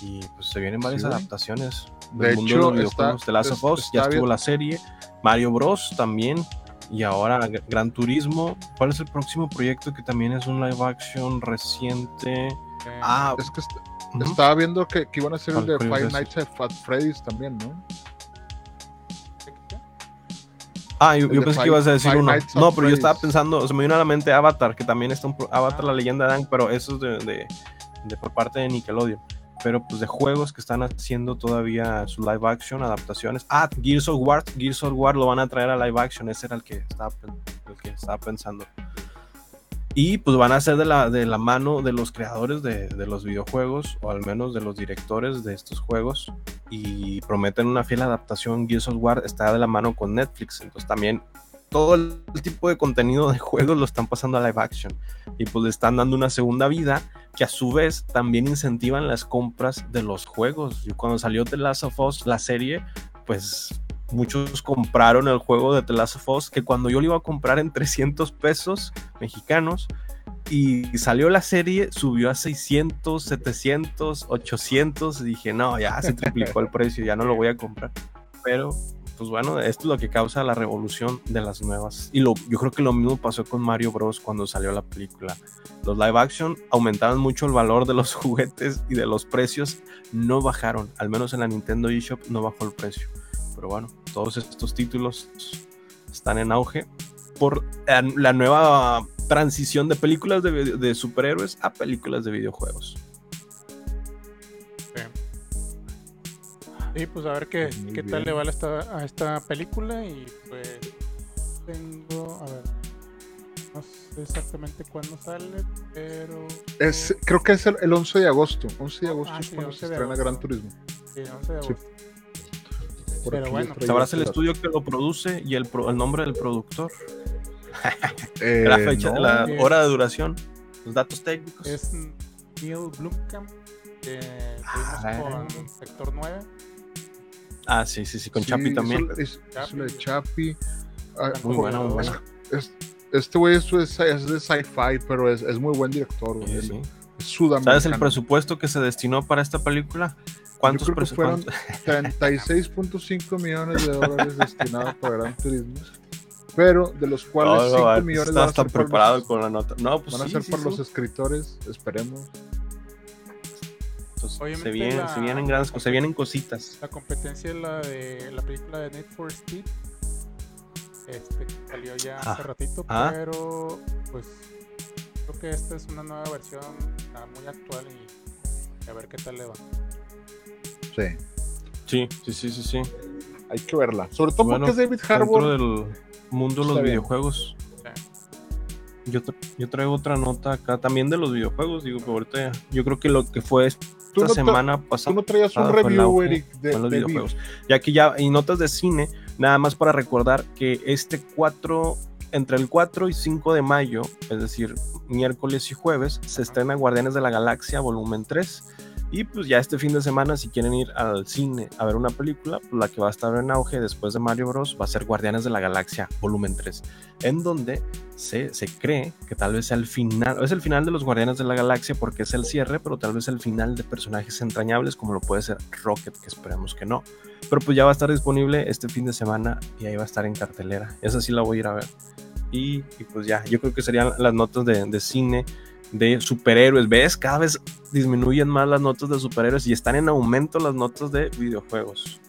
Y pues se vienen varias Sí, adaptaciones De del mundo hecho, de los videojuegos. está- The Last of Us, ya estuvo bien. la serie. Mario Bros. también. Y ahora Gran Turismo. ¿Cuál es el próximo proyecto que también es un live action reciente? Eh, Ah, Es que estaba viendo que, que iban a hacer el ¿Cuál- de Five? Nights at Freddy's también, ¿no? Ah, yo, pensé que ibas a decir Five uno. Nights No, pero yo estaba pensando, se me vino a la mente Avatar, que también está un Avatar, Ah. la leyenda de Aang, pero eso es de, de- de por parte de Nickelodeon. Pero pues de juegos que están haciendo todavía su live action, adaptaciones. Ah, Gears of War, Gears of War lo van a traer a live action, ese era el que estaba, el que estaba pensando. Y pues van a ser de la, de la mano de los creadores de, de los videojuegos, o al menos de los directores de estos juegos. Y prometen una fiel adaptación. Gears of War está de la mano con Netflix. Entonces también todo el tipo de contenido de juegos lo están pasando a live action. Y pues le están dando una segunda vida que a su vez también incentivan las compras de los juegos. Y cuando salió The Last of Us, la serie, pues muchos compraron el juego de The Last of Us, que cuando yo lo iba a comprar en 300 pesos mexicanos, y salió la serie, subió a 600, 700, 800, y dije, no, ya se triplicó el precio, ya no lo voy a comprar. Pero, pues bueno, esto es lo que causa la revolución de las nuevas. Y lo, yo creo que lo mismo pasó con Mario Bros. cuando salió la película. Los live action aumentaron mucho el valor de los juguetes y de los precios no bajaron, al menos en la Nintendo eShop no bajó el precio. Pero bueno, todos estos títulos están en auge por la nueva transición de películas de, video- de superhéroes a películas de videojuegos. Sí, pues a ver qué, qué tal le va a esta, a esta película y pues tengo, a ver, no sé exactamente cuándo sale, pero... Es, creo que es el, el 11 de agosto. 11 de agosto Ah, es sí, cuando 11 se estrena agosto. Gran Turismo. Sí, 11 de Sí. agosto. Por Pero bueno, Sabrás el estudio que lo produce y el, pro- el nombre del productor, dato. Eh, la fecha, no, la es- hora de duración, los datos técnicos. Es Neil Blomkamp, que Ah. tuvimos con Sector 9. Ah, sí, sí, sí, con sí, Chapi también. Es, la de Chapi. Ah, Muy buena, muy buena. es- este güey es, es- es de sci-fi, pero es, es muy buen director. güey. Sí, Es- sí. es sudamericano. ¿Sabes el presupuesto que se destinó para esta película? ¿Cuántos Yo creo que presu- fueron cuánto- 36.5 millones de dólares destinados para Gran Turismo. Pero de los cuales No, no, 5 va, millones está van a hasta ser para preparado los, con la nota. No, pues van a ser sí, para sí. los escritores, esperemos. Entonces, se, vienen, la- se vienen grandes cosas, se vienen cositas. La competencia es la de la película de Need for Speed. Este salió ya hace Ah. ratito, Ah. pero pues creo que esta es una nueva versión ah, muy actual y a ver qué tal le va. Sí, Sí, sí, sí, sí, sí. hay que verla. Sobre todo Bueno, porque es David Dentro Harbour. del mundo de los bien. videojuegos. Yo, tra- yo traigo otra nota acá también de los videojuegos. Digo que ahorita yo creo que lo que fue esta Tú no, semana tú pasada no traías un review, Eric, de, con los de videojuegos. Ya que ya, y notas de cine, nada más para recordar que este 4, entre el 4 y 5 de mayo, es decir, miércoles y jueves, se estrena Guardianes de la Galaxia volumen 3. Y pues ya este fin de semana, si quieren ir al cine a ver una película, pues la que va a estar en auge después de Mario Bros. va a ser Guardianes de la Galaxia volumen 3, en donde se, se cree que tal vez sea el final, es el final de los Guardianes de la Galaxia porque es el cierre, pero tal vez el final de personajes entrañables como lo puede ser Rocket, que esperemos que no. Pero pues ya va a estar disponible este fin de semana y ahí va a estar en cartelera. Esa sí la voy a ir a ver. Y, y pues ya, yo creo que serían las notas de, de cine de superhéroes. ¿Ves? Cada vez disminuyen más las notas de superhéroes y están en aumento las notas de videojuegos.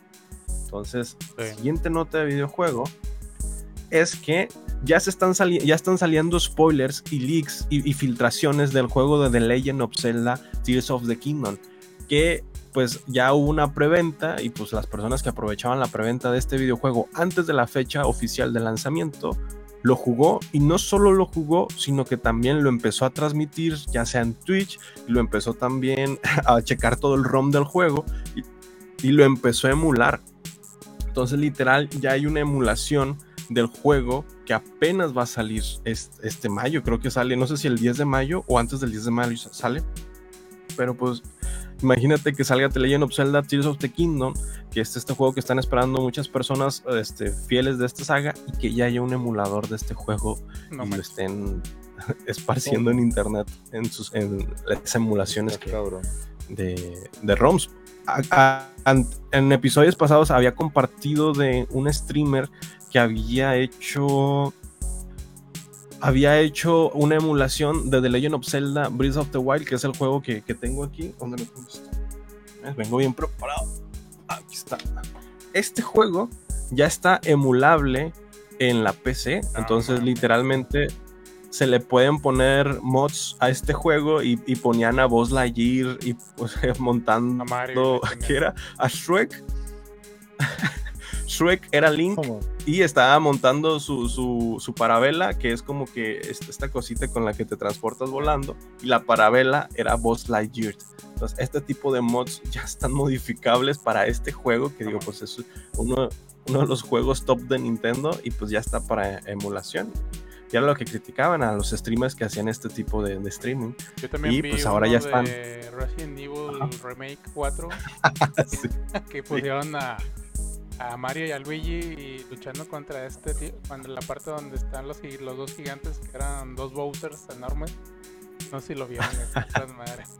Entonces, Sí. siguiente nota de videojuego es que ya, se están, ya están saliendo spoilers y leaks y, filtraciones del juego de The Legend of Zelda Tears of the Kingdom. Que pues ya hubo una preventa y pues las personas que aprovechaban la preventa de este videojuego antes de la fecha oficial de lanzamiento lo jugó y no solo lo jugó, sino que también lo empezó a transmitir, ya sea en Twitch, lo empezó también a checar todo el ROM del juego y, y lo empezó a emular. Entonces, literal, ya hay una emulación del juego que apenas va a salir este, este mayo. Creo que sale, no sé si el 10 de mayo o antes del 10 de mayo sale. Pero pues imagínate que salga The Legend of Zelda Tears of the Kingdom, que es este juego que están esperando muchas personas este, fieles de esta saga y que ya haya un emulador de este juego No y lo estén esparciendo en internet en sus en las emulaciones que, de, de ROMs. A- en episodios pasados había compartido de un streamer que había hecho había hecho una emulación de The Legend of Zelda Breath of the Wild, que es el juego que, que tengo aquí. ¿Dónde lo tengo Vengo bien preparado. Aquí está. Este juego ya está emulable en la PC, entonces literalmente se le pueden poner mods a este juego y, y ponían a Buzz Lightyear y pues, montando A Mario. ¿qué era? a Shrek. Shrek era Link ¿Cómo? y estaba montando su, su, su parabela, que es como que es- esta cosita con la que te transportas volando, y la parabela era Buzz Lightyear. Entonces, este tipo de mods ya están modificables para este juego, que digo, pues es uno, uno de los juegos top de Nintendo y pues ya está para emulación. Y era lo que criticaban a los streamers que hacían este tipo de, de streaming. Yo también Y, vi pues, ahora ya están. de Resident Evil Ajá. Remake 4 Sí. que pusieron a, a Mario y a Luigi y luchando contra este tío, cuando la parte donde están los, los dos gigantes que eran dos Bowsers enormes. No sé si lo vieron, estas madres.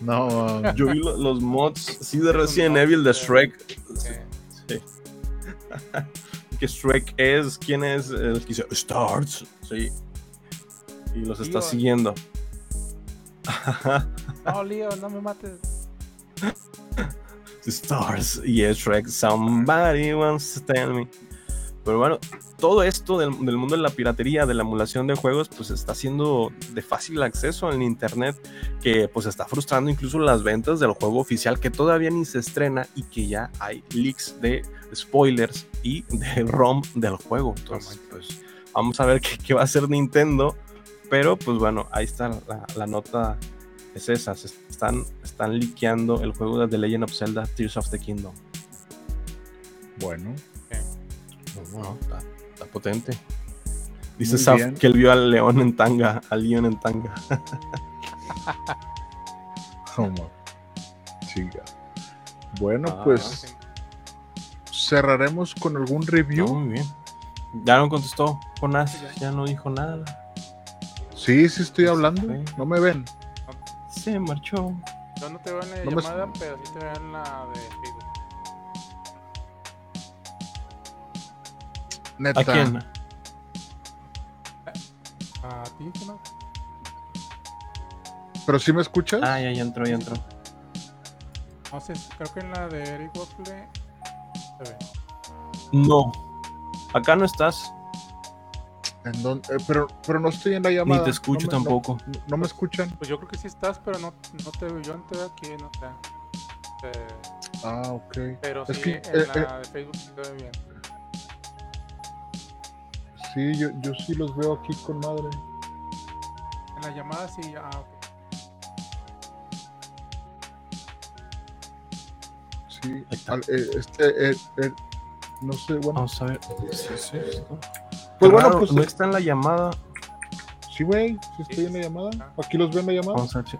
No, Yo vi lo- los mods, sí, de Resident Evil, de Shrek. Eh, Sí. que Shrek es quien es el que dice Stars. Sí. Y los está siguiendo. no, Leo, no me mates. Stars. Y es Shrek. Somebody wants to tell me. Pero bueno, todo esto del, del mundo de la piratería, de la emulación de juegos, pues está siendo de fácil acceso en internet, que pues está frustrando incluso las ventas del juego oficial que todavía ni se estrena y que ya hay leaks de spoilers y de ROM del juego. Entonces, pues vamos a ver qué, qué va a hacer Nintendo. Pero pues bueno, ahí está la, la nota. Es esa, se están, están liqueando el juego de The Legend of Zelda Tears of the Kingdom. bueno. Bueno, está, está potente. Dice Saf que él vio al león en tanga, al león en tanga. ¿Cómo? Chica. Bueno, Ah, pues cerraremos con algún review. No, muy bien. Ya no contestó Jonás, ya no dijo nada. Sí, sí estoy hablando. Sí. No me ven. Se marchó. Yo no te veo en la No me- llamada, pero sí te veo en la de Facebook. Neta. ¿A quién? A ti, ¿no? ¿Pero sí me escuchas? Ah, ya, ya entró, ya entró. No sé, creo que en la de Eric Waffle se ve. No. Acá no estás, ¿En dónde? Eh, pero, pero no estoy en la ni llamada. te escucho No me- no- tampoco. No, no me escuchan. Pues yo creo que sí estás, pero no, no te veo. Yo no te veo aquí, no sé. Eh, Ah, ok. pero Es sí, que, en eh, la de Facebook sí te ve bien. Sí, yo, yo sí los veo aquí con madre. En la llamada sí, ah, ok. Sí. Ahí está. Al- eh, este, eh, eh, no sé, bueno. Vamos a ver. Sí, sí, esto. Pues bueno, pues no está en la llamada. sí, güey. Sí estoy Sí, en la llamada. Aquí los veo en la llamada. Vamos a ver si-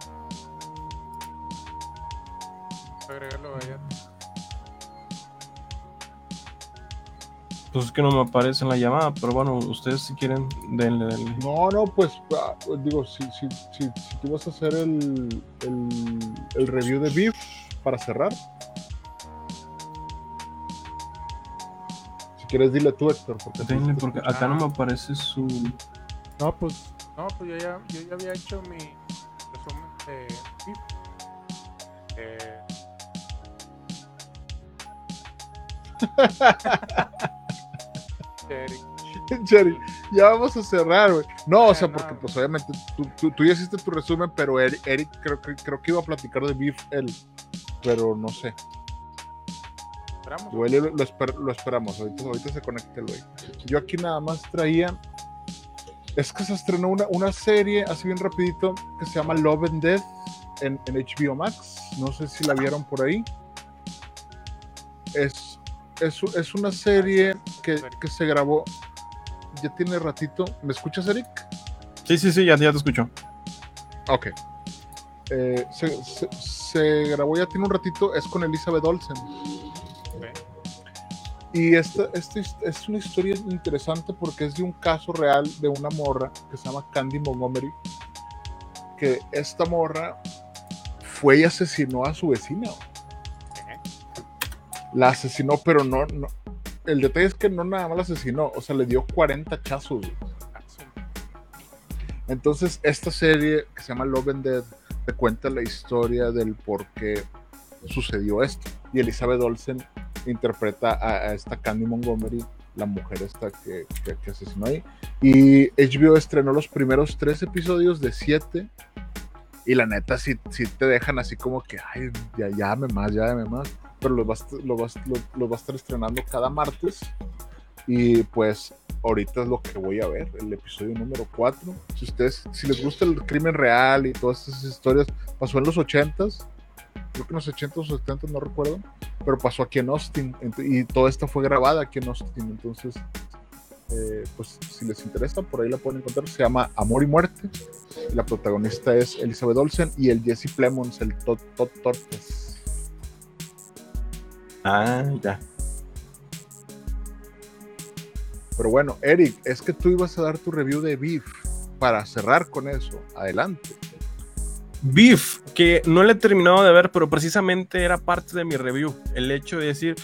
Agregarlo allá. Pues es que no me aparece en la llamada, pero bueno, ustedes si quieren, denle, denle. No, no, pues ah, digo, si, si, si, si tú vas a hacer el, el, el review de Beef para cerrar. Quieres, dile tú, Héctor. Porque Denle, porque acá no me aparece su. No, pues, no, pues yo ya, yo ya había hecho mi resumen de VIP. Eh, Eric. Jerry, ya vamos a cerrar, güey. No, o sea, Eh, porque pues obviamente tú, tú, tú ya hiciste tu resumen, pero Eric, Eric creo, que creo que iba a platicar de Beef él. Pero no sé. Esperamos. Igual lo, lo esper- lo esperamos. Ahorita, ahorita se conecta el güey. Yo aquí nada más traía. Es que se estrenó una, una serie así bien rapidito que se llama Love and Death en, en HBO Max. No sé si la vieron por ahí. Es, es, es una serie que, que se grabó. Ya tiene ratito. ¿Me escuchas, Eric? Sí, sí, sí, ya, ya te escucho. Ok. eh, se, se- se grabó ya tiene un ratito, es con Elizabeth Olsen. Y esta, esta es una historia interesante porque es de un caso real de una morra que se llama Candy Montgomery. Que esta morra fue y asesinó a su vecina. La asesinó, pero no, no. El detalle es que no nada más la asesinó, o sea, le dio 40 chazos. Entonces, esta serie que se llama Love and Dead te cuenta la historia del por qué sucedió esto. Y Elizabeth Olsen interpreta a, esta Candy Montgomery, la mujer esta que, que- que asesinó ahí. Y HBO estrenó los primeros tres episodios de siete. Y la neta, si sí, te dejan así como que, ay, ya llame más, ya llame más. Pero lo va, a est- lo, va, a estar estrenando cada martes. Y pues ahorita es lo que voy a ver, el episodio número 4. Si ustedes, si les gusta el crimen real y todas esas historias, pasó en los 80s, creo que en los 80s o 70s, no recuerdo, pero pasó aquí en Austin y toda esta fue grabada aquí en Austin. Entonces, eh, pues si les interesa, por ahí la pueden encontrar. Se llama Amor y Muerte. Y la protagonista es Elizabeth Olsen y el Jesse Plemons, el Todd, Todd Tortes. Ah, ya. Pero bueno, Eric, es que tú ibas a dar tu review de Beef para cerrar con eso. Adelante. Beef, que no le he terminado de ver, pero precisamente era parte de mi review. El hecho de decir,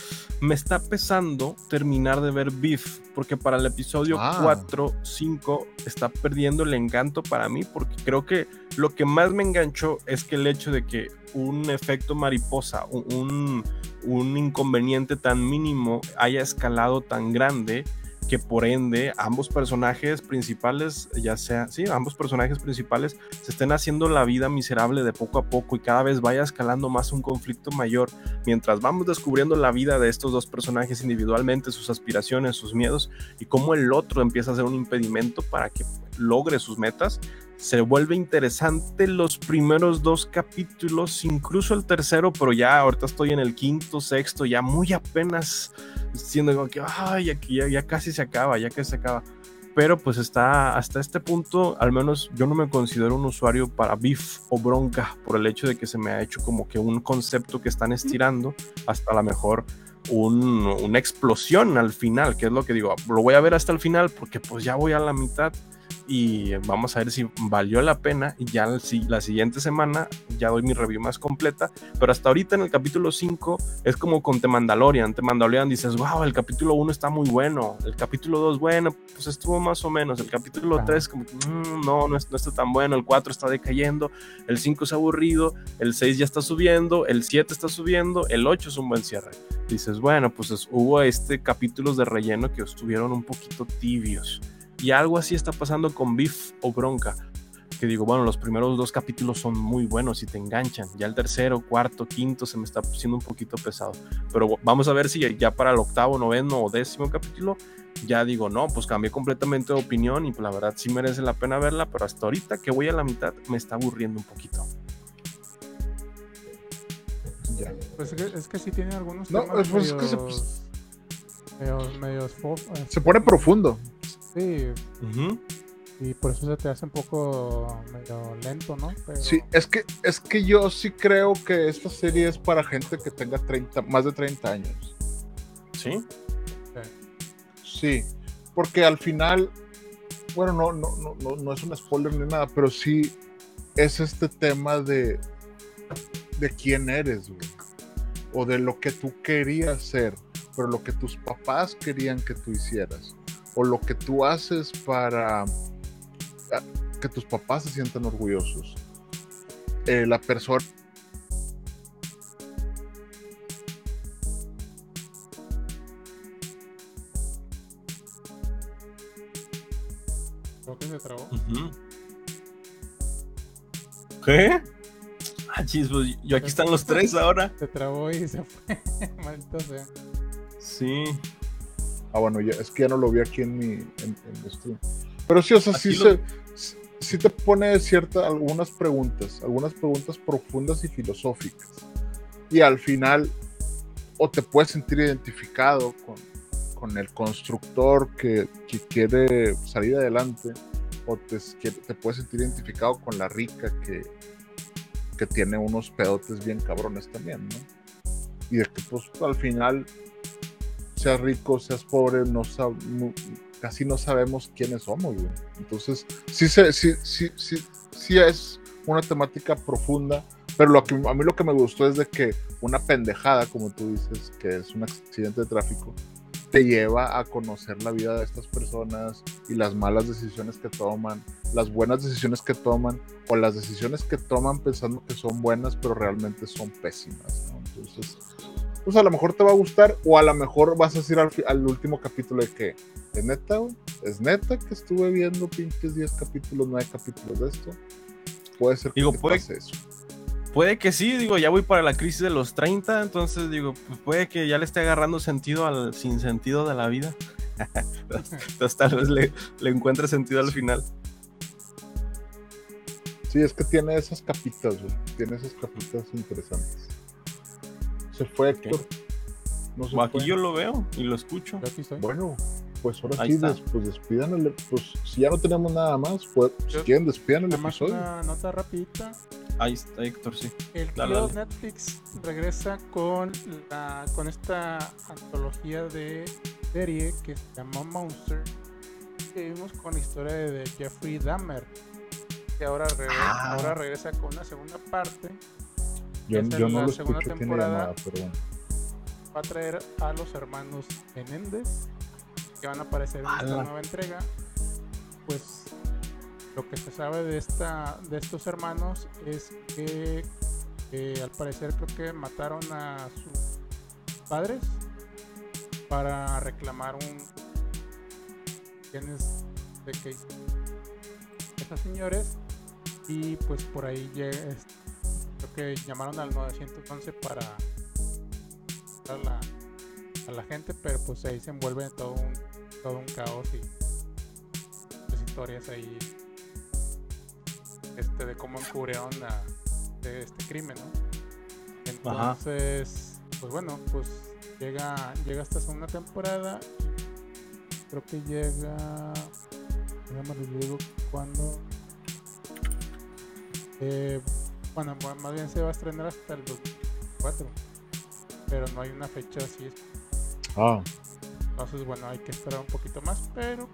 me está pesando terminar de ver Beef, porque para el episodio Ah. 4, 5 está perdiendo el encanto para mí, porque creo que lo que más me enganchó es que el hecho de que un efecto mariposa, un, un- un inconveniente tan mínimo haya escalado tan grande que por ende ambos personajes principales, ya sea, sí, ambos personajes principales se estén haciendo la vida miserable de poco a poco y cada vez vaya escalando más un conflicto mayor, mientras vamos descubriendo la vida de estos dos personajes individualmente, sus aspiraciones, sus miedos y cómo el otro empieza a ser un impedimento para que logre sus metas. Se vuelve interesante los primeros dos capítulos, incluso el tercero, pero ya ahorita estoy en el quinto, sexto, ya muy apenas siendo como que, ay, aquí ya, ya casi se acaba, ya casi se acaba pero pues está hasta este punto, al menos yo no me considero un usuario para beef o bronca por el hecho de que se me ha hecho como que un concepto que están estirando hasta a lo mejor un- una explosión al final, que es lo que digo, lo voy a ver hasta el final porque pues ya voy a la mitad y vamos a ver si valió la pena. Y ya la siguiente semana ya doy mi review más completa, pero hasta ahorita en el capítulo 5 es como con The Mandalorian, The Mandalorian dices, wow, el capítulo 1 está muy bueno, el capítulo 2, bueno, pues estuvo más o menos, el capítulo Ajá. 3 como, "Mm, no, no, es- no está tan bueno, el 4 está decayendo, el 5 es aburrido, el 6 ya está subiendo, el 7 está subiendo, el 8 es un buen cierre. Dices, bueno, pues es- hubo este capítulos de relleno que estuvieron un poquito tibios. Y algo así está pasando con Beef o Bronca. Que digo, bueno, los primeros dos capítulos son muy buenos y te enganchan. Ya el tercero, cuarto, quinto se me está siendo un poquito pesado. Pero vamos a ver si ya para el octavo, noveno o décimo capítulo, ya digo, no, pues cambié completamente de opinión y pues la verdad sí merece la pena verla, pero hasta ahorita que voy a la mitad me está aburriendo un poquito. Ya. Pues es que, es que sí tiene algunos No, temas pues es que se- Se pone profundo. Sí, y por eso se te hace un poco medio lento, ¿no? Pero, Sí, es que, es que yo sí creo que esta serie es para gente que tenga 30, más de 30 años. Sí. Sí, porque al final, bueno, no, no, no, no, no es un spoiler ni nada, pero sí es este tema de, de quién eres, güey. O de lo que tú querías ser, pero lo que tus papás querían que tú hicieras. O lo que tú haces para ah, que tus papás se sientan orgullosos. Eh, la persona Creo que se trabó. ¿Qué? Ah, chis, pues yo aquí están los tres ahora. Se trabó y se fue. Maldito sea. Sí. Ah, bueno, ya, es que ya no lo vi aquí en mi, en, en stream. Pero sí, o sea, sí, lo- se, sí- sí te pone ciertas, algunas preguntas, algunas preguntas profundas y filosóficas. Y al final, o te puedes sentir identificado con, con el constructor que, que quiere salir adelante, o te, que te puedes sentir identificado con la rica que, que tiene unos pedotes bien cabrones también, ¿no? Y de que pues al final, seas rico, seas pobre, no casi no sabemos quiénes somos, güey. Entonces, sí, sí, sí, sí, sí es una temática profunda, pero lo que, a mí lo que me gustó es de que una pendejada, como tú dices, que es un accidente de tráfico, te lleva a conocer la vida de estas personas y las malas decisiones que toman, las buenas decisiones que toman o las decisiones que toman pensando que son buenas pero realmente son pésimas. ¿no? Entonces, pues a lo mejor te va a gustar o a lo mejor vas a decir al, último capítulo de que, ¿es neta, güey? ¿Es neta que estuve viendo pinches 10 capítulos, 9 capítulos de esto? Puede ser que Digo, puede- pase eso. Puede que sí, digo, ya voy para la crisis de los 30, entonces digo, pues puede que ya le esté agarrando sentido al sinsentido de la vida. entonces tal vez le, le encuentre sentido al final. Sí, es que tiene esas capitas, güey. Tiene esas capitas interesantes. Se fue Héctor. No se aquí fue. yo lo veo y lo escucho. Yo aquí estoy. Bueno, pues ahora Ahí sí, des- pues despidan el, pues si ya no tenemos nada más, pues si quieren despidan el episodio. una nota rapidita. Ahí está Héctor, sí. El Dale, tío dale. Netflix regresa con la con esta antología de serie que se llama Monster. Que vimos con la historia de Jeffrey Dahmer. Que ahora, regre- Ah. ahora regresa con una segunda parte. Yo, yo no la lo segunda escucho llamada, pero bueno. Va a traer a los hermanos Menéndez. Que van a aparecer en esta nueva entrega. Pues lo que se sabe de esta de estos hermanos es que eh, al parecer creo que mataron a sus padres para reclamar un bienes de que esos señores y pues por ahí llega, es- creo que llamaron al 911 para a la, a la gente pero pues ahí se envuelve en todo un todo un caos y pues, historias ahí este de cómo encubrieron a- de este crimen, ¿no? Ajá. Entonces, pues bueno, pues llega llega esta segunda temporada. Creo que llega déjame les digo cuándo eh, bueno, bu- más bien se va a estrenar hasta el 2004, pero no hay una fecha así Ah, entonces, bueno, hay que esperar un poquito más, pero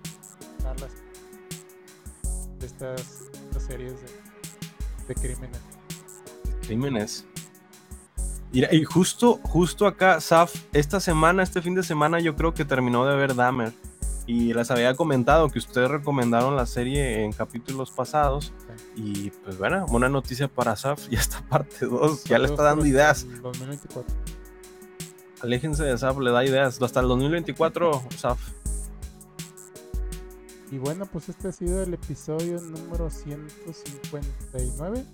dar las de estas, estas series de, de crímenes. Crímenes. Mira, y justo, justo acá, Saf, esta semana, este fin de semana, yo creo que terminó de ver Dahmer. Y les había comentado que ustedes recomendaron la serie en capítulos pasados. Y pues bueno, buena noticia para Saf, ya está parte 2, ya le está dando ideas. El 2024. Aléjense de Saf, le da ideas. Hasta el 2024, Saf. Y bueno, pues este ha sido el episodio número 159.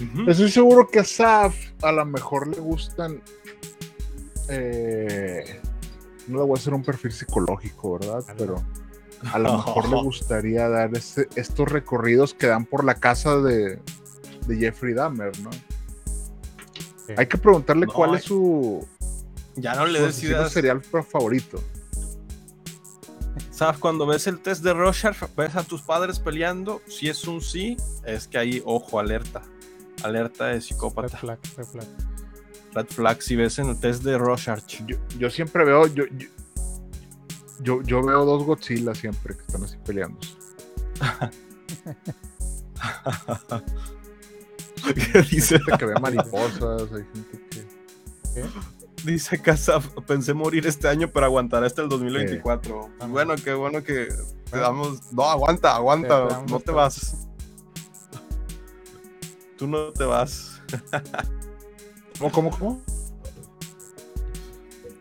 Ujú. estoy seguro que a Saf a lo mejor le gustan. eh, no le voy a hacer un perfil psicológico, ¿verdad? Pero a lo mejor le gustaría dar ese- estos recorridos que dan por la casa de, de Jeffrey Dahmer, ¿no? Sí. Hay que preguntarle No, cuál hay- es su, Ya no le des ideas. serial favorito. Saf, cuando ves el test de Rorschach, ves a tus padres peleando. Si es un sí, es que ahí, ojo, alerta. Alerta de Red psicópata. flag, red flag. Red flag si ves en el test de Rorschach. Yo, yo siempre veo, yo, yo, yo, yo veo dos Godzilla siempre que están así peleando. ¿Qué dice? Hay gente que ve mariposas, hay gente que. ¿Qué? Dice Casa, pensé morir este año, pero aguantará hasta el 2024. Ah, Bueno, qué bueno que te damos. No, aguanta, aguanta, no te vas. Tú no te vas. ¿Cómo, cómo, cómo?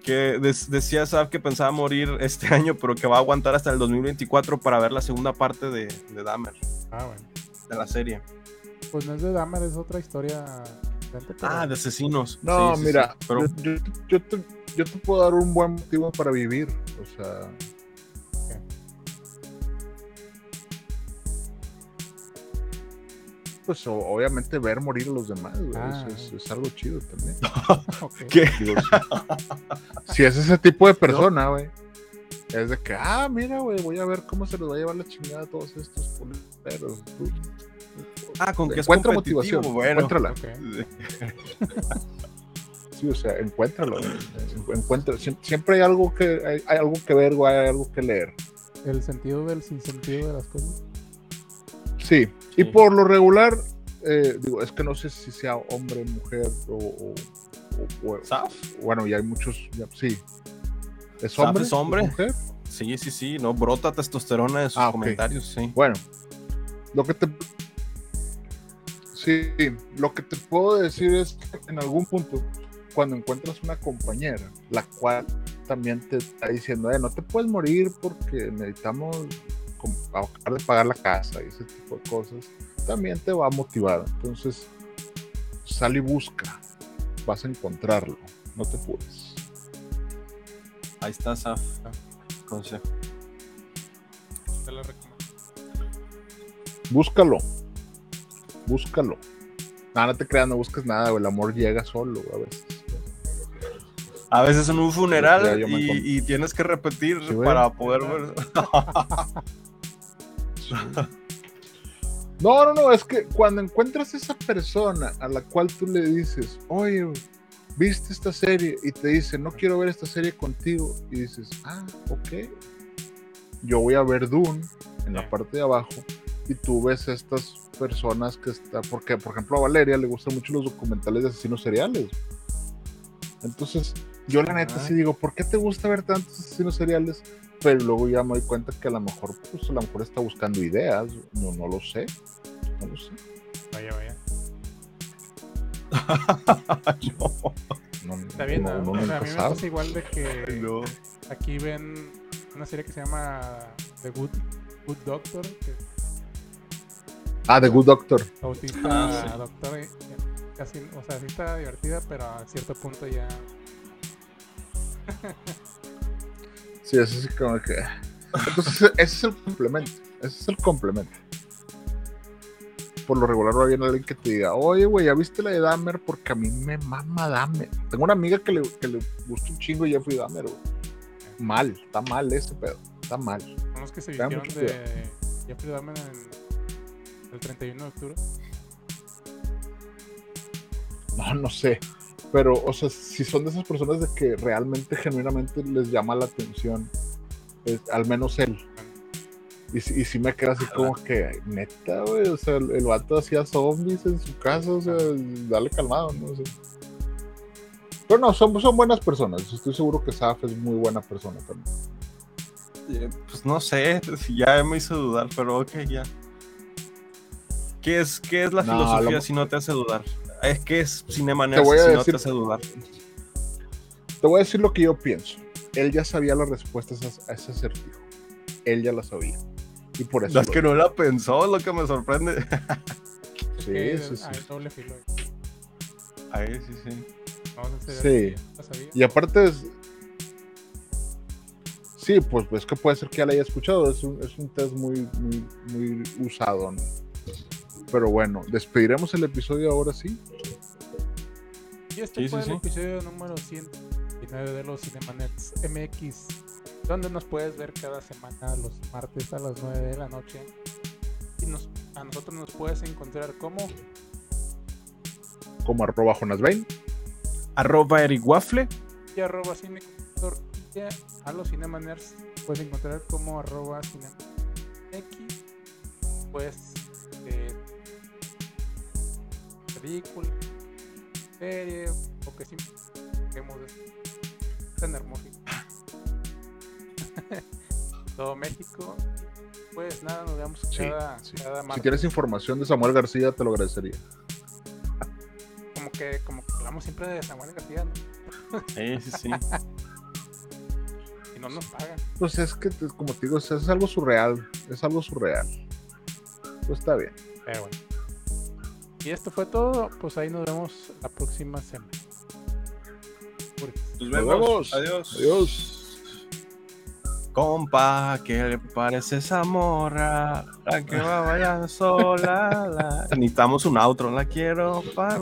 Que decía Saf que pensaba morir este año, pero que va a aguantar hasta el 2024 para ver la segunda parte de, de Dahmer, Ah, bueno. de la serie. Pues no es de Dahmer, es otra historia. Ah, de asesinos. No, Sí, sí, mira, sí, Pero yo, yo- yo te, yo te puedo dar un buen motivo para vivir. O sea. Pues o- obviamente ver morir a los demás, güey, Ah. es, es algo chido también. ¿Qué? Digo, si, si es ese tipo de persona, güey, es de que, ah, mira, güey, voy a ver cómo se les va a llevar la chingada a todos estos culeros. Ah, con que encuentra motivación, bueno. encuéntrala. Ok. Sí, o sea, encuéntralo. Encuentra, siem- siempre hay algo que hay, hay algo que ver o hay algo que leer. El sentido del sinsentido de las cosas. Sí, y por lo regular, eh, digo, es que no sé si sea hombre, mujer o, o- o- o- ¿Saf? bueno, y hay muchos, ya- sí. ¿Es hombre? es hombre. mujer? Sí, sí, sí, no brota testosterona en sus Ah, comentarios, sí. Bueno, lo que te. Sí, lo que te puedo decir es que en algún punto, cuando encuentras una compañera, la cual también te está diciendo, eh, no te puedes morir porque necesitamos acabar de pagar la casa y ese tipo de cosas, también te va a motivar. Entonces, sal y busca, vas a encontrarlo, no te apures. Ahí está Saf. Consejo. Te la recomiendo. Búscalo, búscalo. No, no te creas, no busques nada, el amor llega solo a veces. A veces en un funeral y, y tienes que repetir Sí, para poder ver. No, no, no, es que cuando encuentras esa persona a la cual tú le dices, oye, viste esta serie y te dice, no quiero ver esta serie contigo, y dices, ah, ok, yo voy a ver Dune en la parte de abajo y tú ves estas personas que está, porque por ejemplo a Valeria le gustan mucho los documentales de asesinos seriales. Entonces, yo la neta Ah. sí digo, ¿por qué te gusta ver tantos asesinos seriales? Pero luego ya me doy cuenta que a lo mejor, pues a lo mejor está buscando ideas, no, no lo sé, no lo sé. Vaya, vaya. No, No, Está bien, no, ¿no? no, O sea, a mí me pasa igual de que no. aquí ven una serie que se llama The Good, Good Doctor, que Ah, The Good Doctor. autista Ah, sí. doctor. y- y Casi, o sea, sí está divertida, pero a cierto punto ya. Sí, eso sí como que... Entonces, ese es el complemento. Ese es el complemento. Por lo regular va bien alguien que te diga, oye, güey, ¿ya viste la de Dahmer? Porque a mí me mama Dahmer. Tengo una amiga que le, que le gusta un chingo Jeffrey Dahmer, güey. Mal, está mal ese pedo. Está mal. Son los que se vistieron de Jeffrey Dahmer en el 31 de octubre. No, no sé. Pero, o sea, si son de esas personas de que realmente, genuinamente les llama la atención, es- al menos él. Y, si- y si me queda así como que, neta, güey, o sea, el, el vato hacía zombies en su casa, o sea, dale calmado, ¿no? O sea. pero no, son, son buenas personas. Estoy seguro que Saf es muy buena persona también. Eh, Pues no sé, ya me hizo dudar, pero ok, ya. ¿Qué es, qué es la No, filosofía lo- si no te hace dudar? Es que es Cinema Te voy a si no decir- te hace dudar. Te voy a decir lo que yo pienso. Él ya sabía las respuestas a, ese acertijo. Él ya las sabía. Y por eso. Lo que no la pensó, es lo que me sorprende. Sí, Que sí, sí. Doble filo. Ahí sí, sí. Vamos a hacer Sí. la sabía. Y aparte es... Sí, pues es que puede ser que ya la haya escuchado. Es un, es un test muy, muy, muy usado, ¿no? Pero bueno, despediremos el episodio ahora sí. Y este Sí, fue sí, el sí. episodio número 129 de los Cinemanets MX, donde nos puedes ver cada semana los martes a las 9 de la noche. Y nos, a nosotros nos puedes encontrar como Como arroba Jonas Bain. Arroba Eric Waffle. y arroba y a, los Cinemaners puedes encontrar como arroba cinemanx pues eh, película serie o que siempre queremos tener México todo México pues nada nos vemos Sí, cada, sí. cada Si tienes información de Samuel García, te lo agradecería. como que como que hablamos siempre de Samuel García ¿no? Sí, sí, sí. y no nos pagan Pues es que, como te digo, es, es algo surreal. Es algo surreal. Pues está bien. Pero bueno. Y esto fue todo. Pues ahí nos vemos la próxima semana. Nos vemos. Adiós. Adiós. Compa, ¿qué le parece esa morra? La que va vaya sola. La... Necesitamos un outro, la quiero para